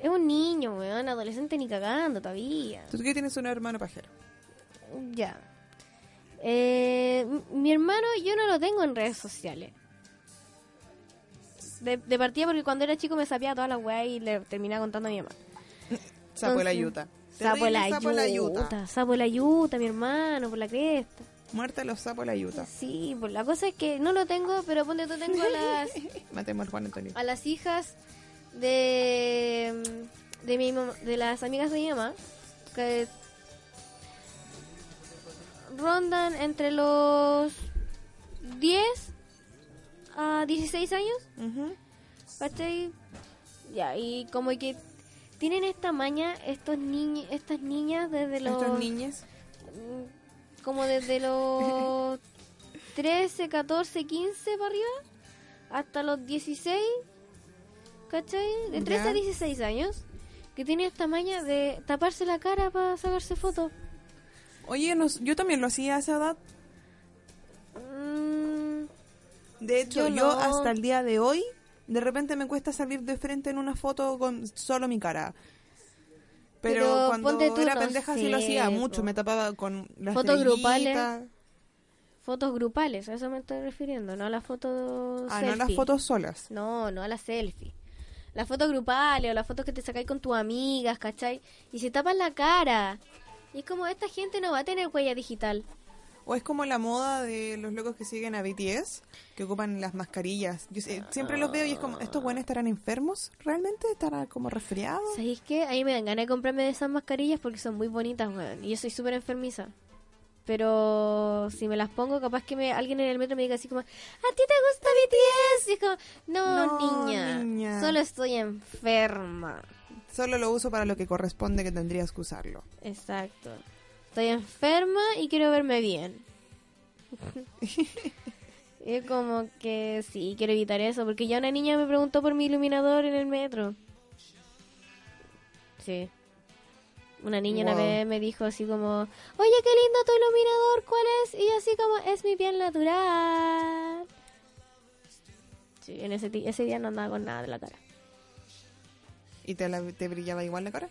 es un niño, weón, adolescente ni cagando todavía. Tú que tienes un hermano pajero. Ya. Eh, mi hermano yo no lo tengo en redes sociales. De, de partida porque cuando era chico me sabía todas las weas y le terminaba contando a mi mamá. Sapo la yuta. Sapo la yuta. Sapo la yuta, mi hermano, por la cresta. Muerte a los sapos la yuta. Sí, pues la cosa es que no lo tengo, pero ponte tú tengo a las, (laughs) Matemos al Juan Antonio. a las hijas de, de, mi de las amigas de mi mamá, que rondan entre los 10 a 16 años, Ujú. ¿cachai? Ya, y como que tienen esta maña estos niños, estas niñas desde los... Estos niños. Mm, como desde (laughs) los 13, 14, 15 para arriba hasta los 16, ¿cachai? De 13 Ya. a 16 años, que tiene esta maña de taparse la cara para sacarse fotos. Oye, nos- yo también lo hacía a esa edad. Mm, De hecho, Yo yo, no. hasta el día de hoy, de repente me cuesta salir de frente en una foto con solo mi cara. Pero, Pero cuando tú, era no pendeja sí lo sé, hacía mucho. Me tapaba con las Fotos grupales. fotos grupales, a eso me estoy refiriendo, no a las fotos Ah, no las selfie. fotos solas. No, no a las selfie. Las fotos grupales o las fotos que te sacáis con tus amigas, ¿cachai? Y se tapan la cara. Y es como, esta gente no va a tener huella digital. O es como la moda de los locos que siguen a BTS, que ocupan las mascarillas. Yo sé- siempre los veo y es como, ¿estos buenos estarán enfermos? ¿Realmente? ¿Estarán como resfriados? ¿Sabéis qué? A mí me dan ganas de comprarme de esas mascarillas porque son muy bonitas, weón. Y yo soy súper enfermiza. Pero si me las pongo, capaz que me, alguien en el metro me diga así como, ¿a ti te gusta BTS? Y es como, no, No, niña, niña. solo estoy enferma. Solo lo uso para lo que corresponde que tendrías que usarlo. Exacto. Estoy enferma y quiero verme bien. (laughs) es como que sí, quiero evitar eso, porque ya una niña me preguntó por mi iluminador en el metro. Sí. Una niña una vez me dijo así como, oye, qué lindo tu iluminador, ¿cuál es? Y así como, es mi piel natural. Sí, en ese, ese día no andaba con nada de la cara. ¿Y te, la- te brillaba igual la cara?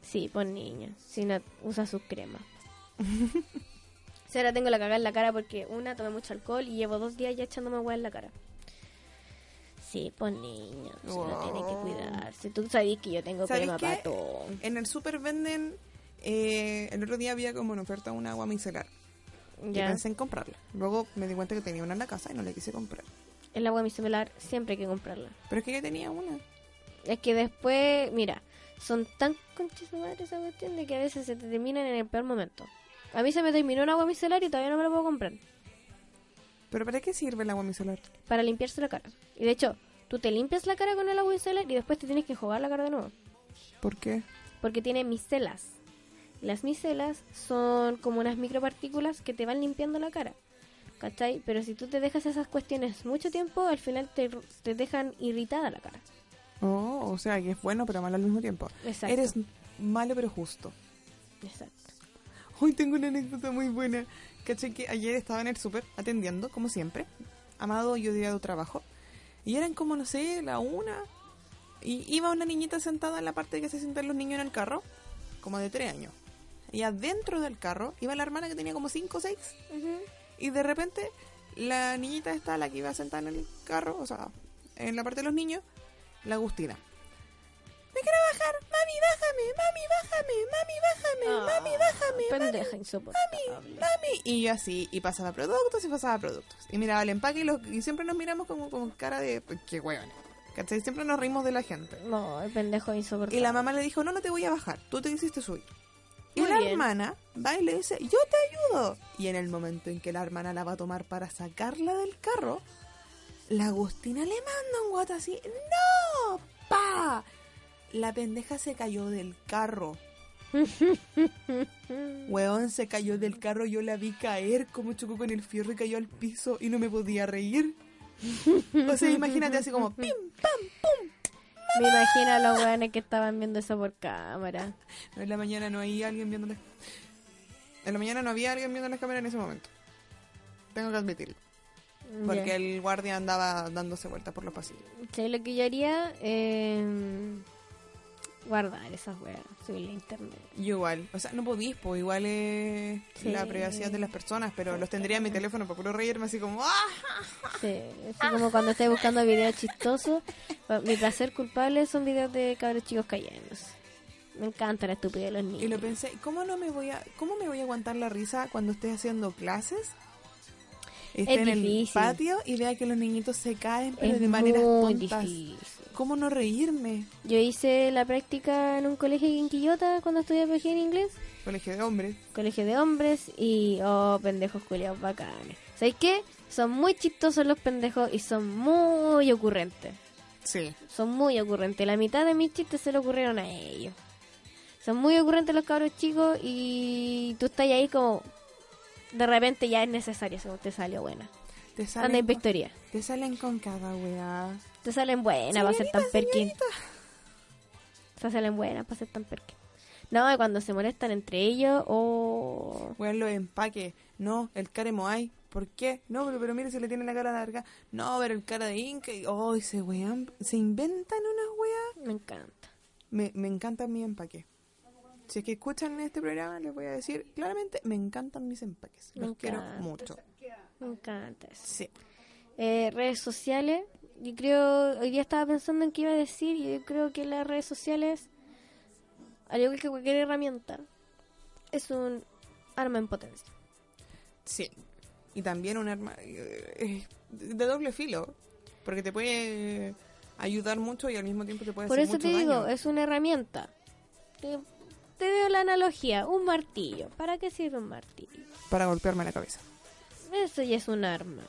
Sí, pues niña, si no usa sus cremas. (laughs) Si ahora tengo la cagada en la cara porque una, tomé mucho alcohol y llevo dos días ya echándome agua en la cara. Sí, pues niña, si uno tiene que cuidarse. Tú sabes que yo tengo ¿Sabes crema para todo. En el super venden, eh, el otro día había como en oferta un agua micelar. Y Ya, pensé en comprarla. Luego me di cuenta que tenía una en la casa y no la quise comprar. el agua micelar siempre hay que comprarla. Pero es que ya tenía una. Es que después, mira, son tan conchas madre esa cuestión de que a veces se te terminan en el peor momento. A mí se me terminó un agua micelar y todavía no me la puedo comprar. ¿Pero para qué sirve el agua micelar? para limpiarse la cara. Y de hecho, tú te limpias la cara con el agua micelar y después te tienes que jugar la cara de nuevo. ¿Por qué? Porque tiene micelas. Las micelas son como unas micropartículas que te van limpiando la cara. ¿Cachai? Pero si tú te dejas esas cuestiones mucho tiempo, al final te, te dejan irritada la cara. Oh, o sea, que es bueno pero malo al mismo tiempo. Exacto. Eres malo pero justo. Exacto. Hoy tengo una anécdota muy buena. Caché que ayer estaba en el súper atendiendo, como siempre. Amado y odiado trabajo. Y eran como, no sé, la una. Y iba una niñita sentada en la parte que se sientan los niños en el carro, como de tres años. Y adentro del carro iba la hermana que tenía como cinco o seis. Y de repente la niñita esta, la que iba sentada en el carro, o sea, en la parte de los niños, la Agustina. Me quiero bajar, mami, bájame, mami, bájame, mami, bájame, mami, bájame, mami, Pendeja insoportable. mami. Y yo así, y pasaba productos y pasaba productos. Y miraba el empaque y, los- y siempre nos miramos como con cara de, pues, qué hueones. ¿Cachai? Siempre nos rimos de la gente. No, el pendejo insoportable. Y la mamá le dijo, no, no te voy a bajar, tú te hiciste subir. Y Muy la bien. hermana va y le dice, yo te ayudo. Y en el momento en que la hermana la va a tomar para sacarla del carro, la Agustina le manda un guata así, ¡No! ¡Pa! La pendeja se cayó del carro. (laughs) Weón se cayó del carro, yo la vi caer como chocó con el fierro y cayó al piso y no me podía reír. O sea, imagínate así como pim, pam, pum. Me imagino a los weones que estaban viendo eso por cámara. No, en la mañana no hay alguien viendo las... En la mañana no había alguien viendo las cámaras en ese momento. Tengo que admitirlo. Porque el guardia andaba dándose vueltas por los pasillos. ¿Sabes lo que yo haría? Eh, guardar esas weas, subirle a internet. Y igual, o sea, no podís, pues igual es Sí. la privacidad de las personas, pero los tendría en mi teléfono para puro reírme así como ¡ah! Sí, así como cuando estoy buscando videos chistosos, mi placer culpable son videos de cabros chicos cayéndose. Me encanta la estupidez de los niños. Y lo pensé, ¿cómo no me voy a, cómo me voy a aguantar la risa cuando esté haciendo clases? Esté Es en el patio y vea que los niñitos se caen, pero es de maneras tontas. difícil. ¿Cómo no reírme? Yo hice la práctica en un colegio en Quillota cuando estudié PG en inglés, Colegio de hombres. colegio de hombres, y oh, pendejos culiados bacanes. ¿Sabes qué? Son muy chistosos los pendejos y son muy ocurrentes. Sí. Son muy ocurrentes. La mitad de mis chistes se le ocurrieron a ellos. Son muy ocurrentes los cabros chicos y tú estás ahí como... De repente ya es necesario, según te salió buena. Te Anda salen, en con, victoria. te salen con cada weá. Te salen buenas para ser tan perkin. Te salen buenas para ser tan perkin. No, cuando se molestan entre ellos, o Weón, los empaques. No, el cara de Moai. ¿Por qué? No, pero, pero mire si le tiene la cara larga. No, pero el cara de Inca. y- Oh, ese weón. Se inventan unas weas. me encanta. Me, me encantan mis empaques. Si es que escuchan este programa, les voy a decir claramente, me encantan mis empaques. Me Los quiero mucho. Me encanta eso. Sí. Eh, redes sociales. Yo creo, hoy día estaba pensando en qué iba a decir y yo creo que las redes sociales, al igual que cualquier herramienta, es un arma en potencia. Sí. Y también un arma eh, de doble filo. Porque te puede ayudar mucho y al mismo tiempo te puede Por hacer eso mucho te digo, daño. es una herramienta. Te, te veo la analogía, un martillo. ¿Para qué sirve un martillo? Para golpearme la cabeza. Eso ya es un arma.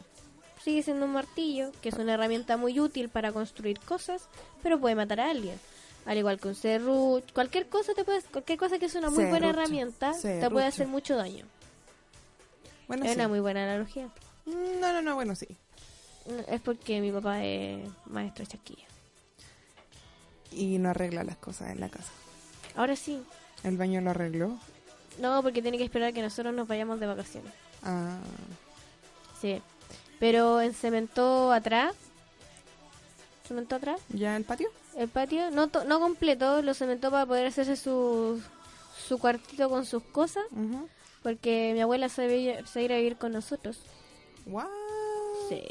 Sigue siendo un martillo, que es una herramienta muy útil para construir cosas, pero puede matar a alguien. Al igual que un serrucho, cualquier cosa te puede, cualquier cosa que es una muy buena Serrucho, herramienta, te puede hacer mucho daño. Bueno, es sí. una muy buena analogía. No, no, no, bueno, sí. Es porque mi papá es maestro de chaquilla. Y no arregla las cosas en la casa. Ahora sí. El baño lo arregló. No, porque tiene que esperar que nosotros nos vayamos de vacaciones. Ah, Sí. Pero encementó atrás. Cementó atrás. ¿Ya el patio? El patio, no, to- no completo, lo cementó para poder hacerse su, su cuartito con sus cosas. Porque mi abuela se, ve- se irá a vivir con nosotros. Wow. Sí.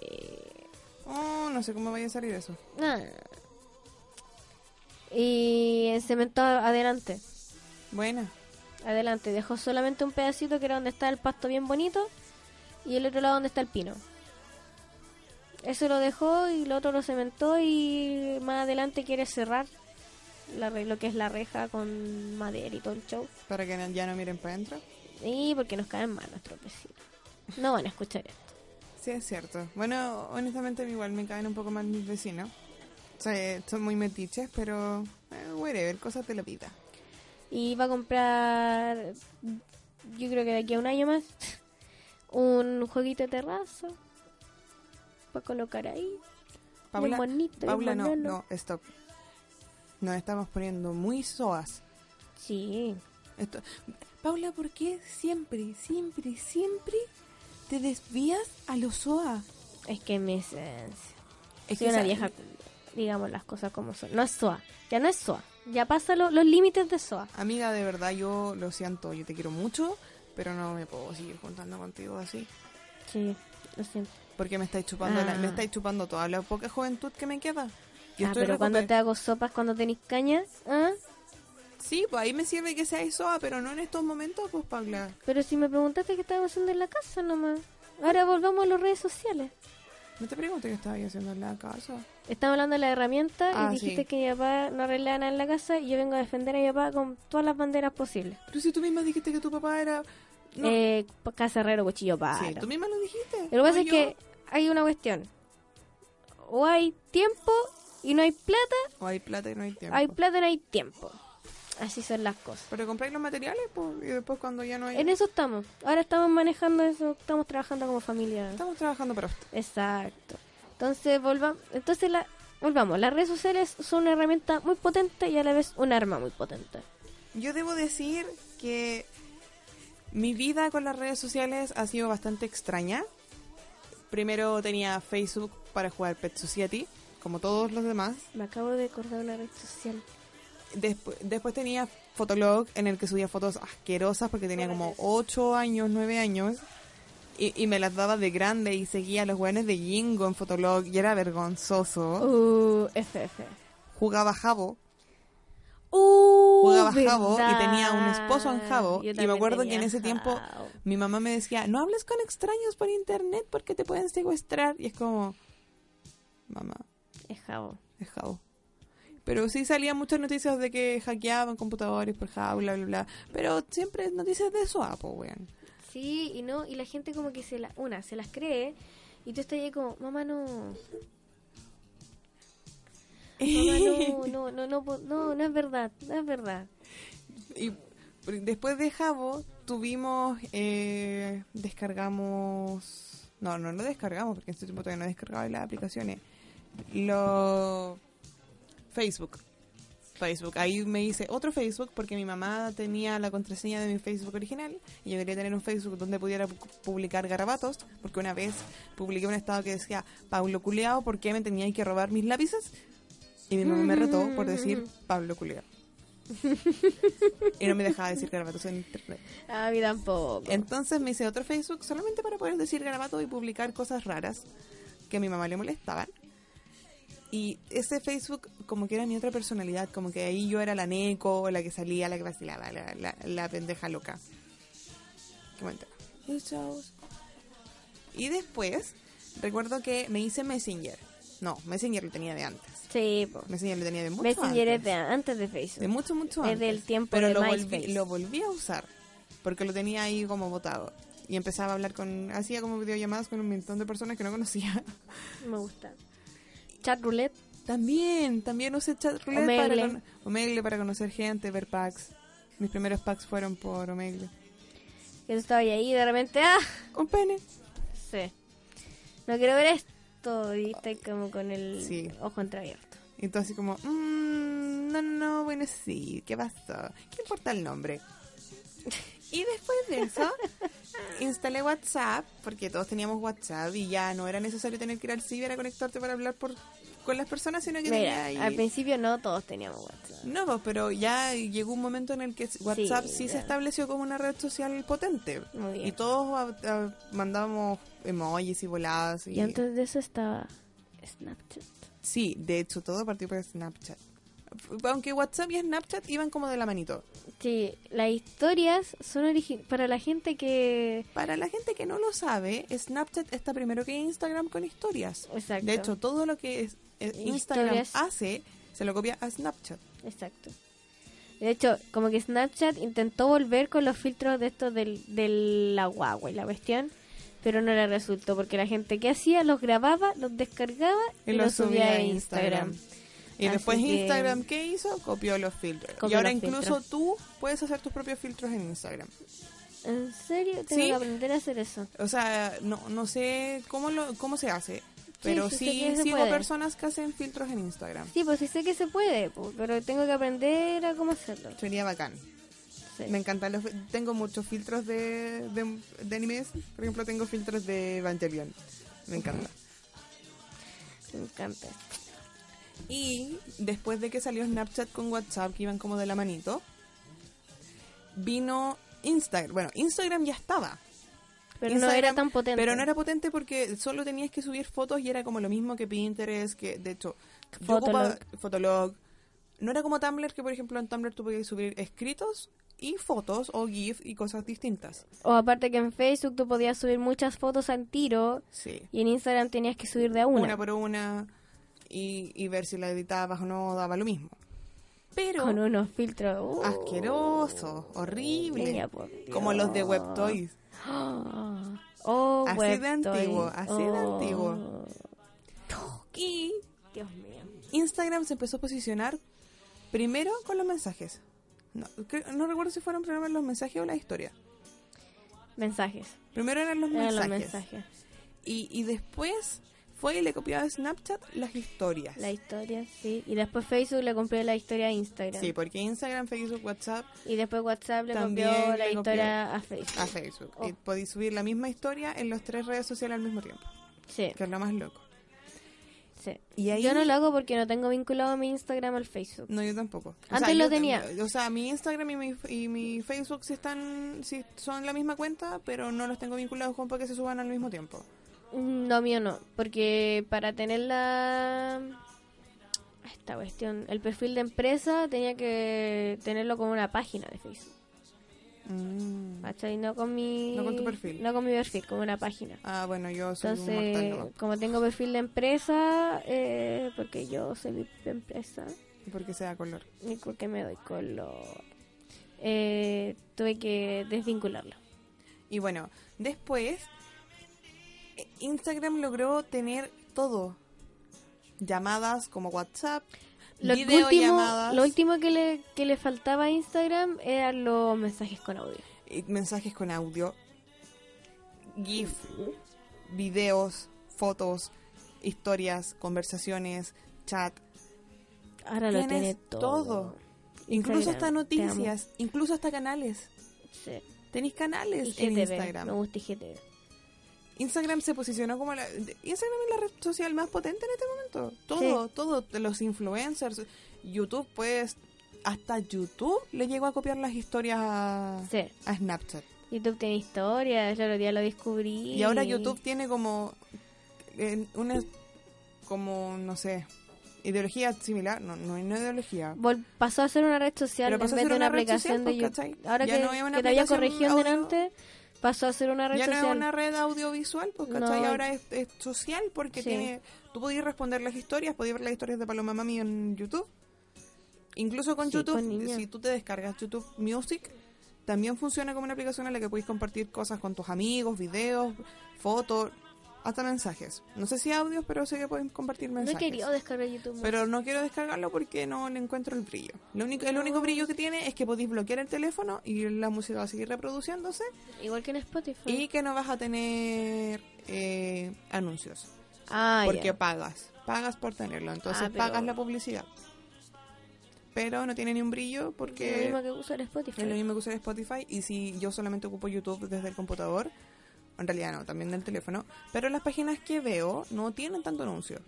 Oh, no sé cómo vaya a salir eso. Ah. Y encementó adelante. Buena. Adelante. Dejó solamente un pedacito que era donde está el pasto bien bonito. Y el otro lado donde está el pino. Eso lo dejó y lo otro lo cementó y más adelante quiere cerrar la, lo que es la reja con madera y todo el show. Para que no- ya no miren para adentro. Y porque nos caen mal nuestros vecinos. No van a escuchar esto. Sí, es cierto. Bueno, honestamente igual me caen un poco mal mis vecinos. O sea, son muy metiches, pero... Eh, whatever, cosas de la vida. Y va a comprar, yo creo que de aquí a un año más, (laughs) un jueguito de terraza. Para colocar ahí. Paula, bonito, Paula no, no, stop. Nos estamos poniendo muy soas. Sí. Esto... Paula, ¿por qué siempre, siempre, siempre te desvías a los SOA? Es que mi esencia. Es Soy una esa- vieja, digamos las cosas como son. No es SOA. Ya no es SOA. Ya pasa lo- los límites de SOA. Amiga, de verdad, yo lo siento, yo te quiero mucho, pero no me puedo seguir juntando contigo así. Sí, lo siento. Porque me estáis chupando, la- Ah. me estáis chupando toda la poca juventud que me queda. Yo ah, estoy pero cuando te hago sopas, cuando tenéis cañas, ¿ah? Sí, pues ahí me sirve que seáis soa, pero no en estos momentos, pues Paula. Pero si me preguntaste qué estábamos haciendo en la casa nomás. Ahora volvamos a las redes sociales. No te pregunté qué estabas haciendo en la casa. Estamos hablando de la herramienta Ah, y dijiste sí. que mi papá no arreglaba nada en la casa y yo vengo a defender a mi papá con todas las banderas posibles. Pero si tú misma dijiste que tu papá era... No. Eh, cuchillo para. sí, tú misma lo dijiste. Lo que pasa es que hay una cuestión. O hay tiempo y no hay plata, O hay plata y no hay tiempo. hay plata y no hay tiempo. Así son las cosas. Pero compráis los materiales, pues, y después cuando ya no hay... En eso estamos. Ahora estamos manejando eso, estamos trabajando como familia. Estamos trabajando para usted. Exacto. Entonces, volvamos. Entonces, la, volvamos. Las redes sociales son una herramienta muy potente y a la vez un arma muy potente. Yo debo decir que mi vida con las redes sociales ha sido bastante extraña. Primero tenía Facebook para jugar Pet Society, como todos los demás. Me acabo de acordar una red social. Después, después tenía Fotolog, en el que subía fotos asquerosas porque tenía como 8 años, 9 años. Y, y me las daba de grande y seguía a los weones de Jingo en Fotolog y era vergonzoso. Uh, FF. Jugaba Jabo, Uh, jugaba Jabo y tenía un esposo en Jabo. Yo Y me acuerdo que en ese tiempo Jabo. mi mamá me decía, no hables con extraños por internet porque te pueden secuestrar. Y es como, mamá, Es Jabo. es Jabo. Pero sí salían muchas noticias de que hackeaban computadores por Jabo, bla, bla, bla. Pero siempre noticias de eso, ah, weón. Sí, y no, y la gente como que se la, una, se las cree, y tú estás ahí como, mamá no, mamá no, (laughs) no, no, no, no, no es verdad, no es verdad. Y después de Jabo tuvimos, eh, descargamos, no, no lo descargamos porque en este tiempo todavía no descargaba las aplicaciones. Lo Facebook. Facebook. Ahí me hice otro Facebook porque mi mamá tenía la contraseña de mi Facebook original y yo quería tener un Facebook donde pudiera pu- publicar garabatos porque una vez publiqué un estado que decía Pablo Culeado, ¿por qué me tenía que robar mis lápices? Y mi mamá me retó por decir Pablo Culeado. y no me dejaba decir garabatos en internet. A mí tampoco. Entonces me hice otro Facebook solamente para poder decir garabatos y publicar cosas raras que a mi mamá le molestaban. Y ese Facebook como que era mi otra personalidad, como que ahí yo era la neco, la que salía, la que vacilaba, la, la, la pendeja loca. Qué. Y después, recuerdo que me hice Messenger. No, Messenger lo tenía de antes. Sí, po. Messenger lo tenía de mucho Messenger antes. es de antes de Facebook. De mucho, mucho Es antes. del tiempo Pero de lo volví, MySpace. lo volví a usar. Porque lo tenía ahí como votado. Y empezaba a hablar con... Hacía como videollamadas con un montón de personas que no conocía. Me gusta. Chat roulette. También, también usé chat roulette para, Omegle. con- Omegle para conocer gente, ver packs. Mis primeros packs fueron por Omegle. Que tú estabas ahí de repente, ¡ah! Con pene. Sí. No quiero ver esto. Y estás como con el Sí. ojo entreabierto. Y tú así como, "Mm, no, no, bueno, sí, ¿qué pasó? ¿Qué importa el nombre? (laughs) Y después de eso, (laughs) instalé WhatsApp, porque todos teníamos WhatsApp y ya no era necesario tener que ir al ciber a conectarte para hablar por, con las personas, sino que Mira, ahí... al principio no todos teníamos WhatsApp. No, pues, pero ya llegó un momento en el que WhatsApp sí, se estableció como una red social potente. Muy bien. Y todos ah, mandábamos emojis y voladas. Y... Y antes de eso estaba Snapchat. Sí, de hecho, todo partió por Snapchat. Aunque WhatsApp y Snapchat iban como de la manito. Sí, las historias son para la gente que... Para la gente que no lo sabe, Snapchat está primero que Instagram con historias. Exacto. De hecho, todo lo que es, eh, Instagram Historias. hace se lo copia a Snapchat. Exacto. De hecho, como que Snapchat intentó volver con los filtros de esto del, de la guagua y la cuestión, pero no le resultó porque la gente que hacía los grababa, los descargaba y, Y los lo subía a Instagram. Y Así después que- Instagram, ¿qué hizo? Copió los filtros. y ahora incluso filtros. tú puedes hacer tus propios filtros en Instagram. ¿En serio? Tengo Sí. que aprender a hacer eso. O sea, no, no sé cómo, lo, cómo se hace, pero sí sí, se sigo puede. personas que hacen filtros en Instagram. Sí, pues sí sé que se puede, pero tengo que aprender a cómo hacerlo. Sería bacán. Sí. Me encantan los... Tengo muchos filtros de, de, de animes. Por ejemplo, tengo filtros de Evangelion. Me encanta. Me encanta. Y después de que salió Snapchat con WhatsApp, que iban como de la manito, vino Instagram. Bueno, Instagram ya estaba. Pero no era tan potente. Pero no era potente porque solo tenías que subir fotos y era como lo mismo que Pinterest, que de hecho, Fotolog. ocupaba- Fotolog. No era como Tumblr, que por ejemplo en Tumblr tú podías subir escritos y fotos o GIF y cosas distintas. O aparte que en Facebook tú podías subir muchas fotos al tiro Sí. y en Instagram tenías que subir de a una. Una, por una y, y ver si la editabas o no, daba lo mismo. Pero Con unos filtros. uh, asqueroso, horrible. niña, por como los de. WebToys. (gasps) Oh, Así de antiguo, así de Oh. antiguo. Y Dios mío. Instagram se empezó a posicionar primero con los mensajes. No, no recuerdo si fueron primero los mensajes o la historia. Mensajes. Primero eran los Eran mensajes. los mensajes. Y, y después fue y le copiaba a Snapchat las historias. La historia, sí. Y después Facebook le compró la historia a Instagram. Sí, porque Instagram, Facebook, WhatsApp Y después WhatsApp le copió la copió historia a Facebook. a Facebook. Oh. Y podéis subir la misma historia en las tres redes sociales al mismo tiempo. Sí, Que es lo más loco. sí. Y ahí- Yo no lo hago porque no tengo vinculado mi Instagram al Facebook. No, yo tampoco. Antes lo tenía. O sea, mi Instagram y mi, y mi Facebook sí están, sí son la misma cuenta, pero no los tengo vinculados con para que se suban al mismo tiempo. No, mío no. Porque para tener la... Esta cuestión, el perfil de empresa tenía que tenerlo como una página de Facebook. Mm. ¿Cachai? No con mi... No con tu perfil. No con mi perfil, como una página. Ah, bueno, yo soy un mortal Entonces, nomás. como tengo perfil de empresa, eh, porque yo soy mi propia empresa, Porque sea color. y porque me doy color, eh, tuve que desvincularlo. Y bueno, después Instagram logró tener todo. Llamadas como WhatsApp, Lo último, lo último que le, que le faltaba a Instagram eran los mensajes con audio. y mensajes con audio, GIF, videos, fotos, historias, conversaciones, chat. Ahora lo tiene todo. todo. Incluso hasta noticias, incluso hasta canales. Sí. Tenéis canales en me Instagram. gusta IGTV. Instagram se posicionó como la... Instagram es la red social más potente en este momento. Todo, todo. Los influencers. YouTube, pues... hasta YouTube le llegó a copiar las historias a, Sí. a Snapchat. YouTube tiene historia, el otro día lo descubrí. Y ahora YouTube tiene como eh, una como no sé, ideología similar, no no es una ideología. Vol- pasó a ser una red social Pero en pasó a vez ser de una, una aplicación social, de pues, YouTube. Ahora Ya que, no una que te había corregido delante, pasó a ser una red Ya no social. es una red audiovisual, pues ¿cachai? No. Ahora es, es social porque Sí. tiene tú podías responder las historias, podías ver las historias de Paloma Mami en YouTube. Incluso con Sí, YouTube, si tú te descargas YouTube Music, también funciona como una aplicación en la que puedes compartir cosas con tus amigos, videos, fotos, hasta mensajes. No sé si audios, pero sé que pueden compartir No he mensajes. querido descargar YouTube. Pero no quiero descargarlo porque no le encuentro el brillo. Lo único, el único brillo que tiene es que podéis bloquear el teléfono y la música va a seguir reproduciéndose Igual que en Spotify. y que no vas a tener eh, anuncios ah, porque pagas, pagas por tenerlo, entonces Ah, pero- pagas la publicidad. Pero no tiene ni un brillo Lo porque mismo que usar Spotify. es lo mismo que usar Spotify y si yo solamente ocupo YouTube desde el computador, en realidad no, también del teléfono, pero las páginas que veo no tienen tanto anuncio.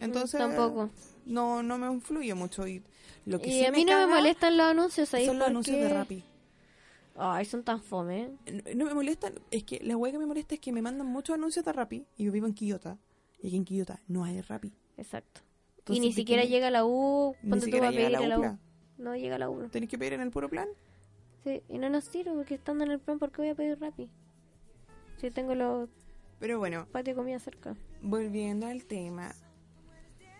Entonces Mm, Tampoco. no no me influye mucho y lo que Y sí a mí no me molestan los anuncios ahí son los anuncios de Rappi. Ay, son tan fome. No, no me molestan, es que la hueá que me molesta es que me mandan muchos anuncios de Rappi y yo vivo en Quillota y aquí en Quillota no hay Rappi. Exacto. Entonces, y ni ¿de siquiera llega la U. Ponte tú siquiera a pedir a la. U. No llega la U. Tenés que pedir en el puro plan. Sí, y no nos sirve porque estando en el plan, ¿por qué voy a pedir Rappi? Si tengo los Pero bueno, patios de comida cerca. volviendo al tema.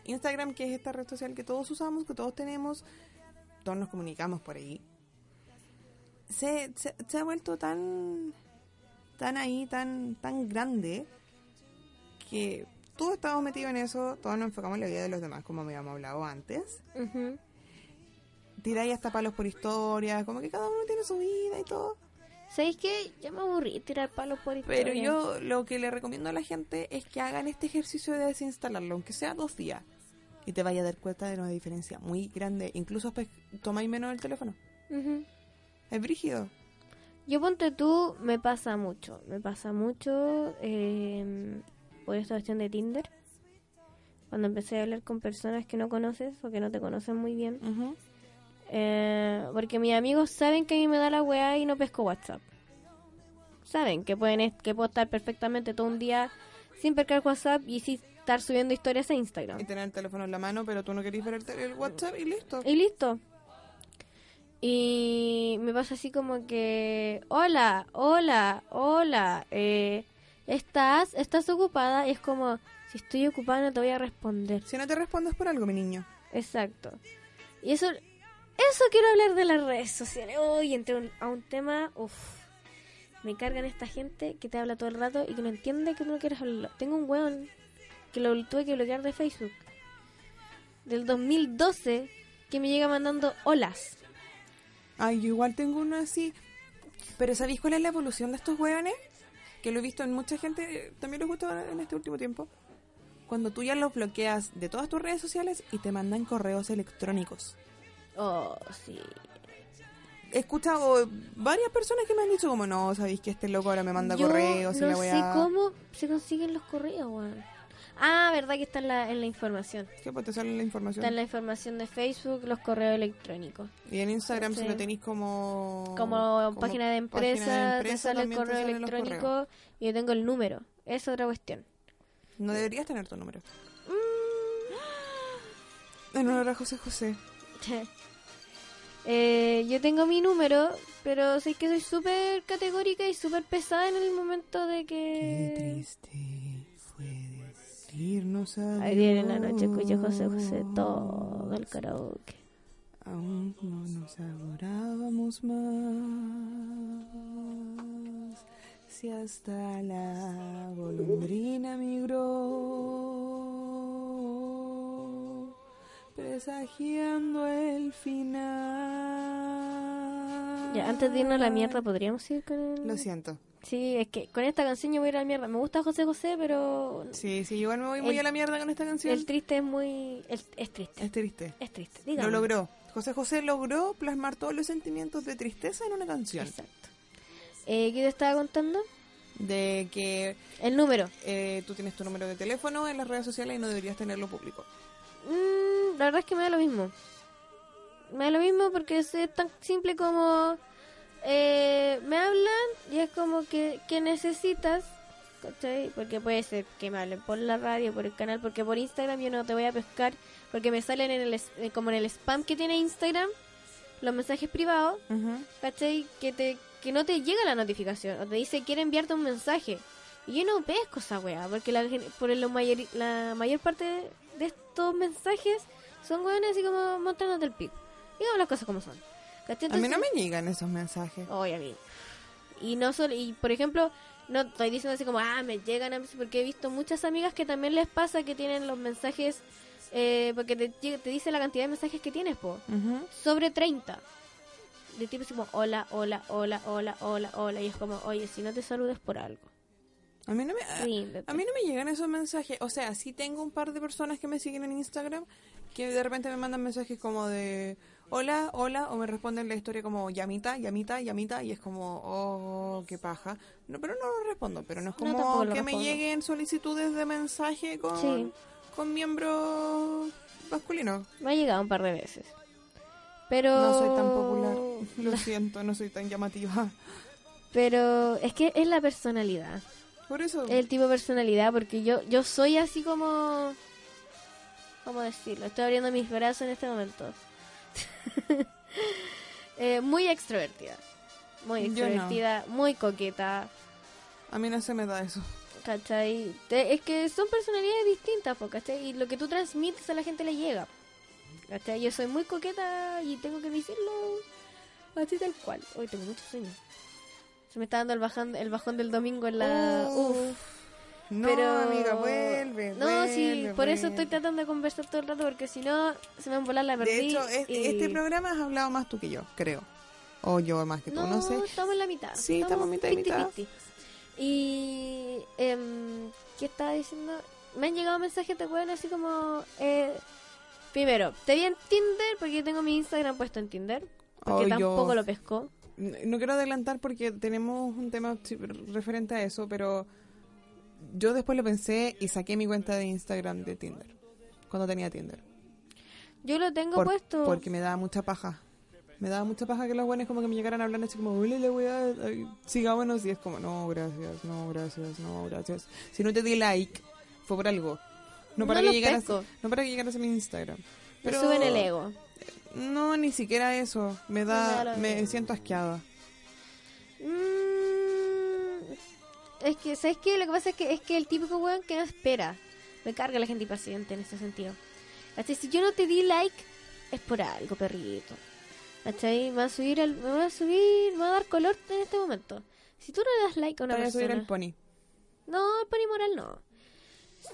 Instagram, que es esta red social que todos usamos, que todos tenemos, todos nos comunicamos por ahí. Se, se, se ha vuelto tan tan ahí, tan tan grande que todos estamos metidos en eso, todos nos enfocamos en la vida de los demás, como habíamos hablado antes. Ujú. Tiráis hasta palos por historia, como que cada uno tiene su vida y todo. ¿Sabéis qué? Ya me aburrí tirar palos por historia. Pero yo lo que le recomiendo a la gente es que hagan este ejercicio de desinstalarlo, aunque sea dos días. Y te vaya a dar cuenta de una diferencia muy grande. Incluso pues, tomáis menos el teléfono. Es brígido. Yo ponte tú, me pasa mucho. Me pasa mucho eh, por esta cuestión de Tinder. Cuando empecé a hablar con personas que no conoces o que no te conocen muy bien. Ujú. Eh, porque mis amigos saben que a mí me da la weá y no pesco WhatsApp. Saben que pueden que puedo estar perfectamente todo un día sin pescar WhatsApp y sin estar subiendo historias a Instagram. Y tener el teléfono en la mano, pero tú no querés ver el, el WhatsApp y listo. Y listo. Y me pasa así como que, hola, hola, hola, eh, ¿estás, estás ocupada? Y es como, si estoy ocupada no te voy a responder. Si no te respondes por algo, mi niño. Exacto. Y eso, eso quiero hablar de las redes sociales. Hoy entré un- a un tema, uff, me cargan esta gente que te habla todo el rato y que no entiende que tú no quieres hablar. Tengo un weón que lo tuve que bloquear de Facebook del 2012 que me llega mandando olas. Ay, yo igual tengo uno así. Pero ¿sabéis cuál es la evolución de estos hueones? Que lo he visto en mucha gente, también lo he visto en este último tiempo. Cuando tú ya los bloqueas de todas tus redes sociales y te mandan correos electrónicos. Oh, sí. He escuchado varias personas que me han dicho como, no, sabéis que este loco ahora me manda Yo correos y no la sé weá. cómo se consiguen los correos, weón. Ah, verdad que está en la, en la información. ¿Qué pues te sale la información? Está en la información de Facebook, los correos electrónicos. Y en Instagram si lo tenéis como... Como, página de empresa, página de te sale el correo electrónico y yo tengo el número. Es otra cuestión. No deberías tener tu número. Mm. En honor a José José. (laughs) Eh, yo tengo mi número, pero sé que soy súper categórica y súper pesada en el momento de Qué que... triste fue decirnos adiós. Ayer en la noche escuché José José todo el karaoke. Aún no nos adorábamos más. Si hasta la golondrina migró, presagiando el final. Ya, antes de irnos a la mierda, ¿podríamos ir con el...? Lo siento. Sí, es que con esta canción yo voy a ir a la mierda. Me gusta José José, pero Sí, sí, igual me voy muy a la mierda con esta canción. el triste es muy... el- es triste. Es triste. Es triste, Lo dígame. logró. José José logró plasmar todos los sentimientos de tristeza en una canción. Exacto. Eh, ¿Qué te estaba contando? De que El número. eh, tú tienes tu número de teléfono en las redes sociales y no deberías tenerlo público. Mm, la verdad es que me da lo mismo. me da lo mismo porque es tan simple como eh, me hablan y es como que, que necesitas, ¿cachai? Porque puede ser que me hablen por la radio, por el canal, porque por Instagram yo no te voy a pescar, porque me salen en el, eh, como en el spam que tiene Instagram, los mensajes privados. ¿cachai? Que, te, que no te llega la notificación, o te dice quiere enviarte un mensaje. Y yo no pesco esa weá, porque la, por lo mayor, la mayor parte de, de estos mensajes son weones así como mostrándote el pico. Digamos las cosas como son. A mí no me llegan esos mensajes. Oye, a mí. Y no solo, y por ejemplo, no estoy diciendo así como, ah, me llegan a mí, porque he visto muchas amigas que también les pasa que tienen los mensajes, eh, porque te, te dice la cantidad de mensajes que tienes, po, Ujú. sobre 30. De tipo así como, hola, hola, hola, hola, hola, hola, y es como, oye, si no te saludes por algo. A mí no me... A mí no me llegan esos mensajes. O sea, sí tengo un par de personas que me siguen en Instagram que de repente me mandan mensajes como de hola, hola, o me responden la historia como llamita, llamita, llamita, y es como, oh, qué paja. No, pero no lo respondo, pero no es como que me lleguen solicitudes de mensaje con, Sí. con miembros masculinos. Me ha llegado un par de veces. Pero... No soy tan popular. (laughs) Lo siento, no soy tan llamativa. Pero es que es la personalidad. Por eso... el tipo de personalidad porque yo yo soy así como cómo decirlo estoy abriendo mis brazos en este momento (laughs) Eh, muy extrovertida muy no. extrovertida muy coqueta A mí no se me da eso. ¿cachai? Te- es que son personalidades distintas ¿cachai? y lo que tú transmites a la gente le llega ¿cachai? yo soy muy coqueta y tengo que decirlo así tal cual hoy tengo mucho sueño se me está dando el bajón el bajón del domingo en la Uf. uf No, pero amiga, vuelve. No, sí, vuelve, por eso estoy tratando de conversar todo el rato porque si no se me va a volar la perdí. De hecho, es- y- este programa has hablado más tú que yo, creo. O yo más que tú, no, sé. estamos en la mitad. Sí, estamos mitad y mitad. 50-50. Y em, ¿qué estaba diciendo? Me han llegado mensajes de weón así como eh, primero, te vi en Tinder porque yo tengo mi Instagram puesto en Tinder, porque Oh, yo- tampoco lo pescó. No quiero adelantar porque tenemos un tema referente a eso, pero yo después lo pensé y saqué mi cuenta de Instagram de Tinder. Cuando tenía Tinder. Yo lo tengo Por- puesto. Porque me daba mucha paja. Me daba mucha paja que los buenos como que me llegaran a hablar así como, hola, la weá, ay, sigámonos. Y es como, no, gracias, no, gracias, no, gracias. Si no te di like, fue por algo. No para, No que, llegaras, no para que llegaras a mi Instagram. Me Pero suben el ego. No, ni siquiera eso. Me da, Me lo me mismo. siento asqueada. Mm, es que, ¿sabes qué? Lo que pasa es que es que el típico weón que no espera. Me carga la gente impaciente en ese sentido. ¿Cachai? Si yo no te di like, es por algo, perrito. ¿Cachai? Me va a subir, me va a subir, me va a dar color en este momento. Si tú no le das like a una Te voy a subir persona... el pony. No, el pony moral no.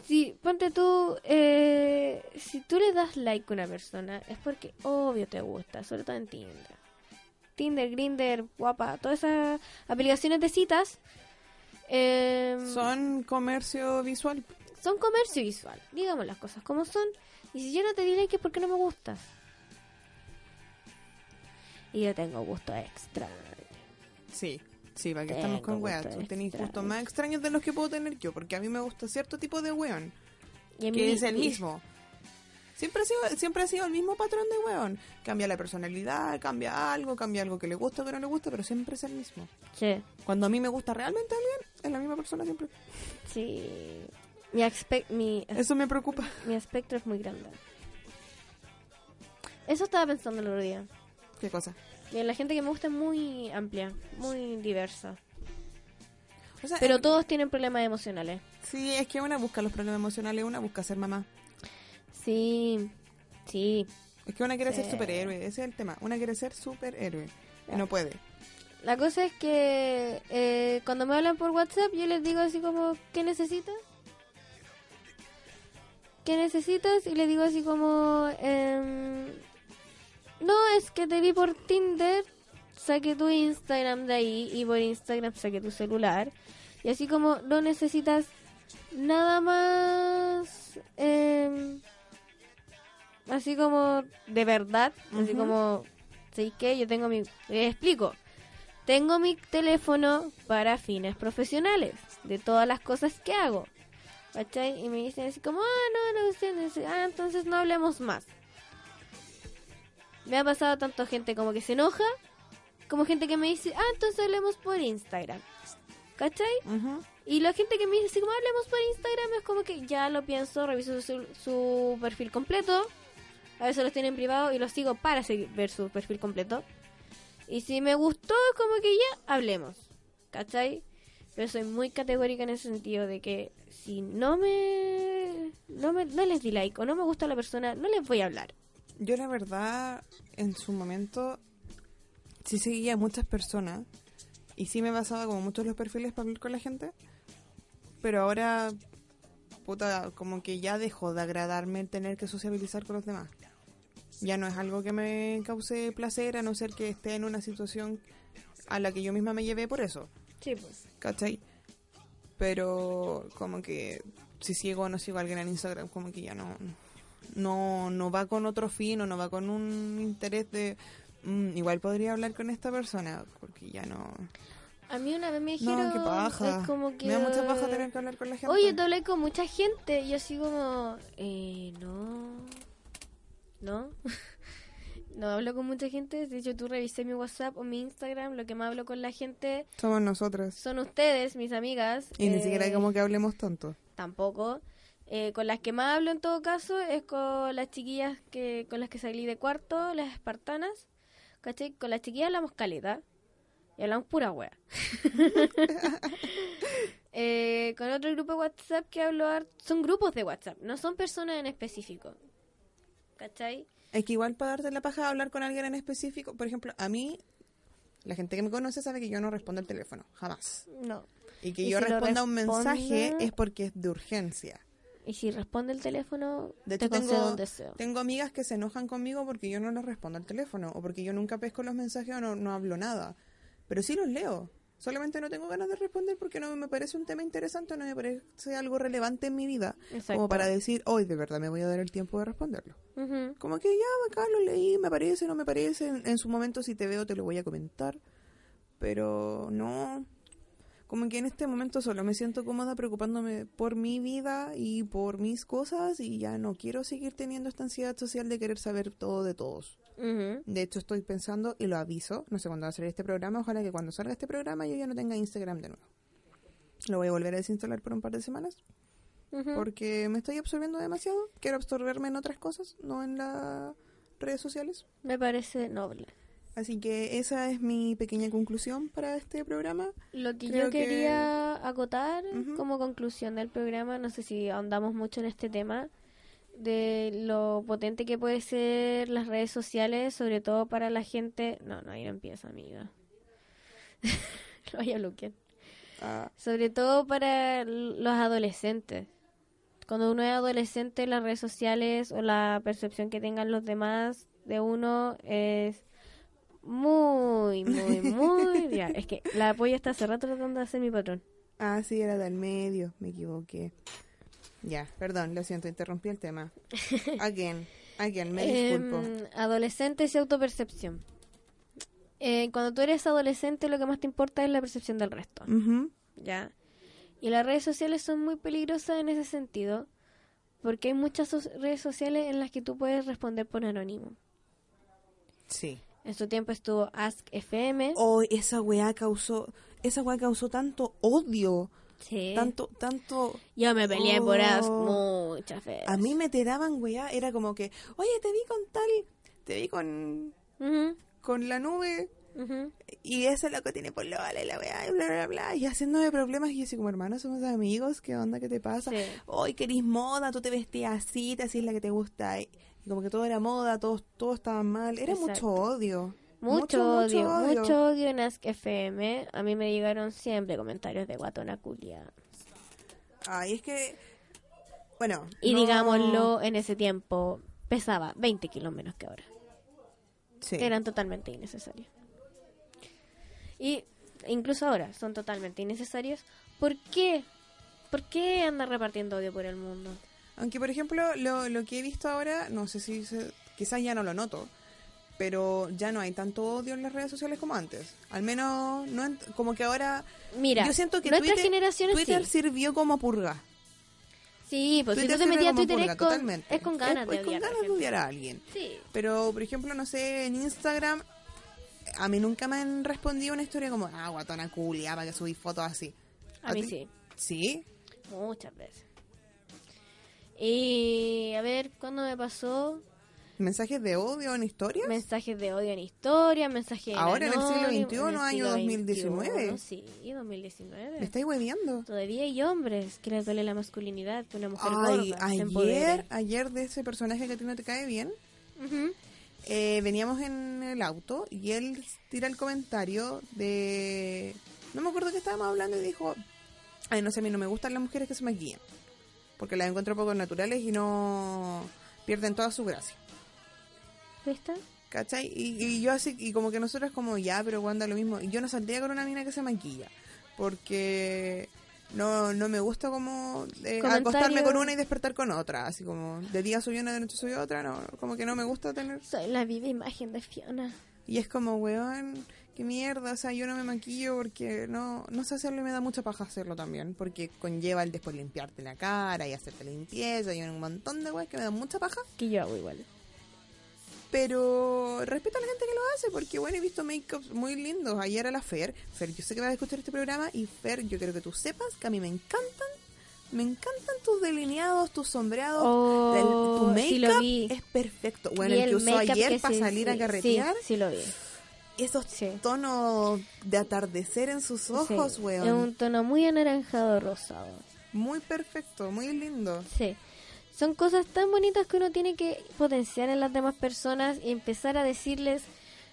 Si, ponte tú, eh, si tú le das like a una persona, es porque obvio te gusta, sobre todo en Tinder. Tinder, Grinder, guapa, todas esas aplicaciones de citas eh, Son comercio visual. son comercio visual, digamos las cosas como son. Y si yo no te di like es porque no me gustas. Y yo tengo gusto extra. Sí, sí, para que Tengo estamos con weas. Tú tenés gustos más extraños de los que puedo tener yo, porque a mí me gusta cierto tipo de weón, Y que es el mismo. Siempre ha, sido, siempre ha sido el mismo patrón de weón. Cambia la personalidad, cambia algo, cambia algo que le gusta o que no le gusta, pero siempre es el mismo. Sí, Cuando a mí me gusta realmente alguien, es la misma persona siempre. sí. Mi, mi, Eso me preocupa. mi espectro es muy grande. Eso estaba pensando el otro día. ¿Qué cosa? La gente que me gusta es muy amplia, muy diversa. O sea, Pero eh, todos tienen problemas emocionales. Sí, es que una busca los problemas emocionales, una busca ser mamá. Sí, sí. Es que una quiere Sí. ser superhéroe, ese es el tema. Una quiere ser superhéroe y no puede. La cosa es que eh, cuando me hablan por WhatsApp yo les digo así como, ¿qué necesitas? ¿Qué necesitas? Y les digo así como, em, no, es que te vi por Tinder, saqué tu Instagram de ahí y por Instagram saqué tu celular. Y así como no necesitas nada más, em, así como de verdad, así como, ¿sabes qué? Yo tengo mi... Les explico. Tengo mi teléfono para fines profesionales de todas las cosas que hago. ¿Cachai? Y me dicen así como, ah, no, no. Ah, entonces no hablemos más. Me ha pasado tanto gente como que se enoja, como gente que me dice, ah, entonces hablemos por Instagram. ¿Cachai? Y la gente que me dice, como hablemos por Instagram, es como que ya lo pienso, reviso su, su perfil completo. A veces los tiene en privado y los sigo para seguir, ver su perfil completo. Y si me gustó, es como que ya hablemos. ¿Cachai? Pero soy muy categórica en ese sentido de que si no me, no me no les di like o no me gusta la persona, no les voy a hablar. Yo la verdad, en su momento, sí seguía a muchas personas y sí me basaba como muchos los perfiles para hablar con la gente, pero ahora, puta, como que ya dejó de agradarme el tener que sociabilizar con los demás. Ya no es algo que me cause placer, a no ser que esté en una situación a la que yo misma me llevé por eso, Sí, pues. ¿cachai? Pero como que si sigo o no sigo a alguien en Instagram, como que ya no, no, no va con otro fin o no va con un interés de "Mm, igual podría hablar con esta persona, porque ya no... A mí una vez me dijeron... No, qué paja. es como que... Me da mucha paja tener que hablar con la gente. Oye, tú hablas con mucha gente. Y así como, eh, no. ¿No? (laughs) no hablo con mucha gente. De hecho, tú revisé mi WhatsApp o mi Instagram. Lo que más hablo con la gente Somos nosotras. son ustedes, mis amigas. Y ni eh, siquiera hay como que hablemos tanto. Tampoco. Eh, con las que más hablo en todo caso es con las chiquillas que con las que salí de cuarto, las espartanas. ¿Cachai? Con las chiquillas hablamos caleta. Y hablamos pura wea. (laughs) Eh, con otro grupo de WhatsApp que hablo son grupos de WhatsApp, no son personas en específico. ¿Cachai? Es que igual para darte la paja de hablar con alguien en específico, por ejemplo, a mí, la gente que me conoce sabe que yo no respondo al teléfono, jamás. No. Y que Y yo si responda un mensaje responde- es porque es de urgencia. Y si responde el teléfono, De te hecho, tengo, un deseo. tengo amigas que se enojan conmigo porque yo no les respondo al teléfono o porque yo nunca pesco los mensajes o no, no hablo nada. Pero sí los leo. Solamente no tengo ganas de responder porque no me parece un tema interesante o no me parece algo relevante en mi vida. Exacto. Como para decir, hoy de verdad me voy a dar el tiempo de responderlo. Como que ya, acá lo leí, me parece, no me parece. En, en su momento, si te veo, te lo voy a comentar. Pero no. Como que en este momento solo me siento cómoda preocupándome por mi vida y por mis cosas y ya no quiero seguir teniendo esta ansiedad social de querer saber todo de todos. De hecho, estoy pensando y lo aviso, no sé cuándo va a salir este programa, ojalá que cuando salga este programa yo ya no tenga Instagram de nuevo. Lo voy a volver a desinstalar por un par de semanas porque me estoy absorbiendo demasiado. Quiero absorberme en otras cosas, no en las redes sociales. Me parece noble. Así que esa es mi pequeña conclusión para este programa. Lo que Creo yo que- quería acotar como conclusión del programa, no sé si ahondamos mucho en este tema, de lo potente que puede ser las redes sociales, sobre todo para la gente... No, no, ahí no empieza, amiga. (laughs) lo voy a bloquear. Ah, Sobre todo para los adolescentes. Cuando uno es adolescente, las redes sociales o la percepción que tengan los demás de uno es muy, muy, muy... (laughs) ya, es que la apoyo está hace rato tratando de hacer mi patrón. ah, sí, era del medio, me equivoqué. Ya, perdón, lo siento, interrumpí el tema. (laughs) Again, again, me disculpo. Em, adolescentes y autopercepción. Eh, cuando tú eres adolescente, lo que más te importa es la percepción del resto. ¿ya? Y las redes sociales son muy peligrosas en ese sentido, porque hay muchas so- redes sociales en las que tú puedes responder por anónimo. Sí. En su tiempo estuvo Ask FM. Oh, esa weá causó, esa weá causó tanto odio, sí. tanto, tanto... Yo me peleé por Ask Oh. muchas veces. A mí me tiraban weá, era como que, oye, te vi con tal, te vi con, Ujú, con la nube, ujú. Y ese loco tiene polola y la weá, y bla, bla, bla. Y haciéndome problemas. Y yo así como, hermano, somos amigos. ¿Qué onda? ¿Qué te pasa? Sí. Hoy querís moda, tú te vestías así, te hacías la que te gusta. Y y como que todo era moda, todo, todo estaba mal. Era Exacto. mucho odio. Mucho, odio, mucho odio en Ask FM. A mí me llegaron siempre comentarios de guatona culia. Ay, es que... Bueno. Y no- digámoslo, en ese tiempo pesaba 20 kilos menos que ahora. Sí. Eran totalmente innecesarios. Y incluso ahora son totalmente innecesarios. ¿Por qué? ¿Por qué anda repartiendo odio por el mundo? Aunque, por ejemplo, lo, lo que he visto ahora, no sé si se- quizás ya no lo noto, pero ya no hay tanto odio en las redes sociales como antes. Al menos, no en- como que ahora... Mira, yo siento que nuestras Twitter, generaciones Twitter sí. sirvió como purga. Sí, pues si Twitter tú te sirve metías a como Twitter purga, es con, totalmente. es con ganas Es- de es con odiar. ganas de odiar a alguien. Sí. Pero, por ejemplo, no sé, en Instagram, a mí nunca me han respondido una historia como, ah, guatona culia, para que subí fotos así. A mí ti? sí, ¿Sí? muchas veces. Y a ver, ¿cuándo me pasó? ¿Mensajes de odio en historias? Mensajes de odio en historia, mensajes Ahora en el siglo XXI, año siglo 2019. XXI, Sí, 2019. ¿Me estáis hueviando? Todavía hay hombres que les duele la masculinidad, que una mujer Ay, gorda ayer, ayer de ese personaje que a ti no te cae bien, Ujú. eh, veníamos en el auto y él tira el comentario de... No me acuerdo que estábamos hablando y dijo, ay, no sé, a mí no me gustan las mujeres que se maquillan, porque las encuentro poco naturales y no pierden toda su gracia. ¿Viste? ¿Cachai? Y, y yo así, y como que nosotros como ya, pero cuando lo mismo. Yo no saldría con una mina que se maquilla. Porque no, no me gusta como eh, acostarme con una y despertar con otra. Así como de día soy una, de noche soy otra. No, como que no me gusta tener. Soy la viva imagen de Fiona. Y es como, weón, qué mierda. O sea, yo no me maquillo porque no, no sé hacerlo y me da mucha paja hacerlo también. Porque conlleva el después limpiarte la cara y hacerte limpieza y un montón de weas que me dan mucha paja. Que yo hago igual. Pero respeto a la gente que lo hace, porque bueno, he visto make-ups muy lindos. Ayer a la Fer, Fer, yo sé que vas a escuchar este programa y Fer, yo quiero que tú sepas que a mí me encantan, me encantan tus delineados, tus sombreados. Oh, el- tu make-up es perfecto. Bueno, el que usó ayer para sí, salir a carretear, Sí, sí lo vi. Esos Sí. tonos de atardecer en sus ojos, Sí, weón. Es un tono muy anaranjado rosado. Muy perfecto, muy lindo. Sí. Son cosas tan bonitas que uno tiene que potenciar en las demás personas y empezar a decirles,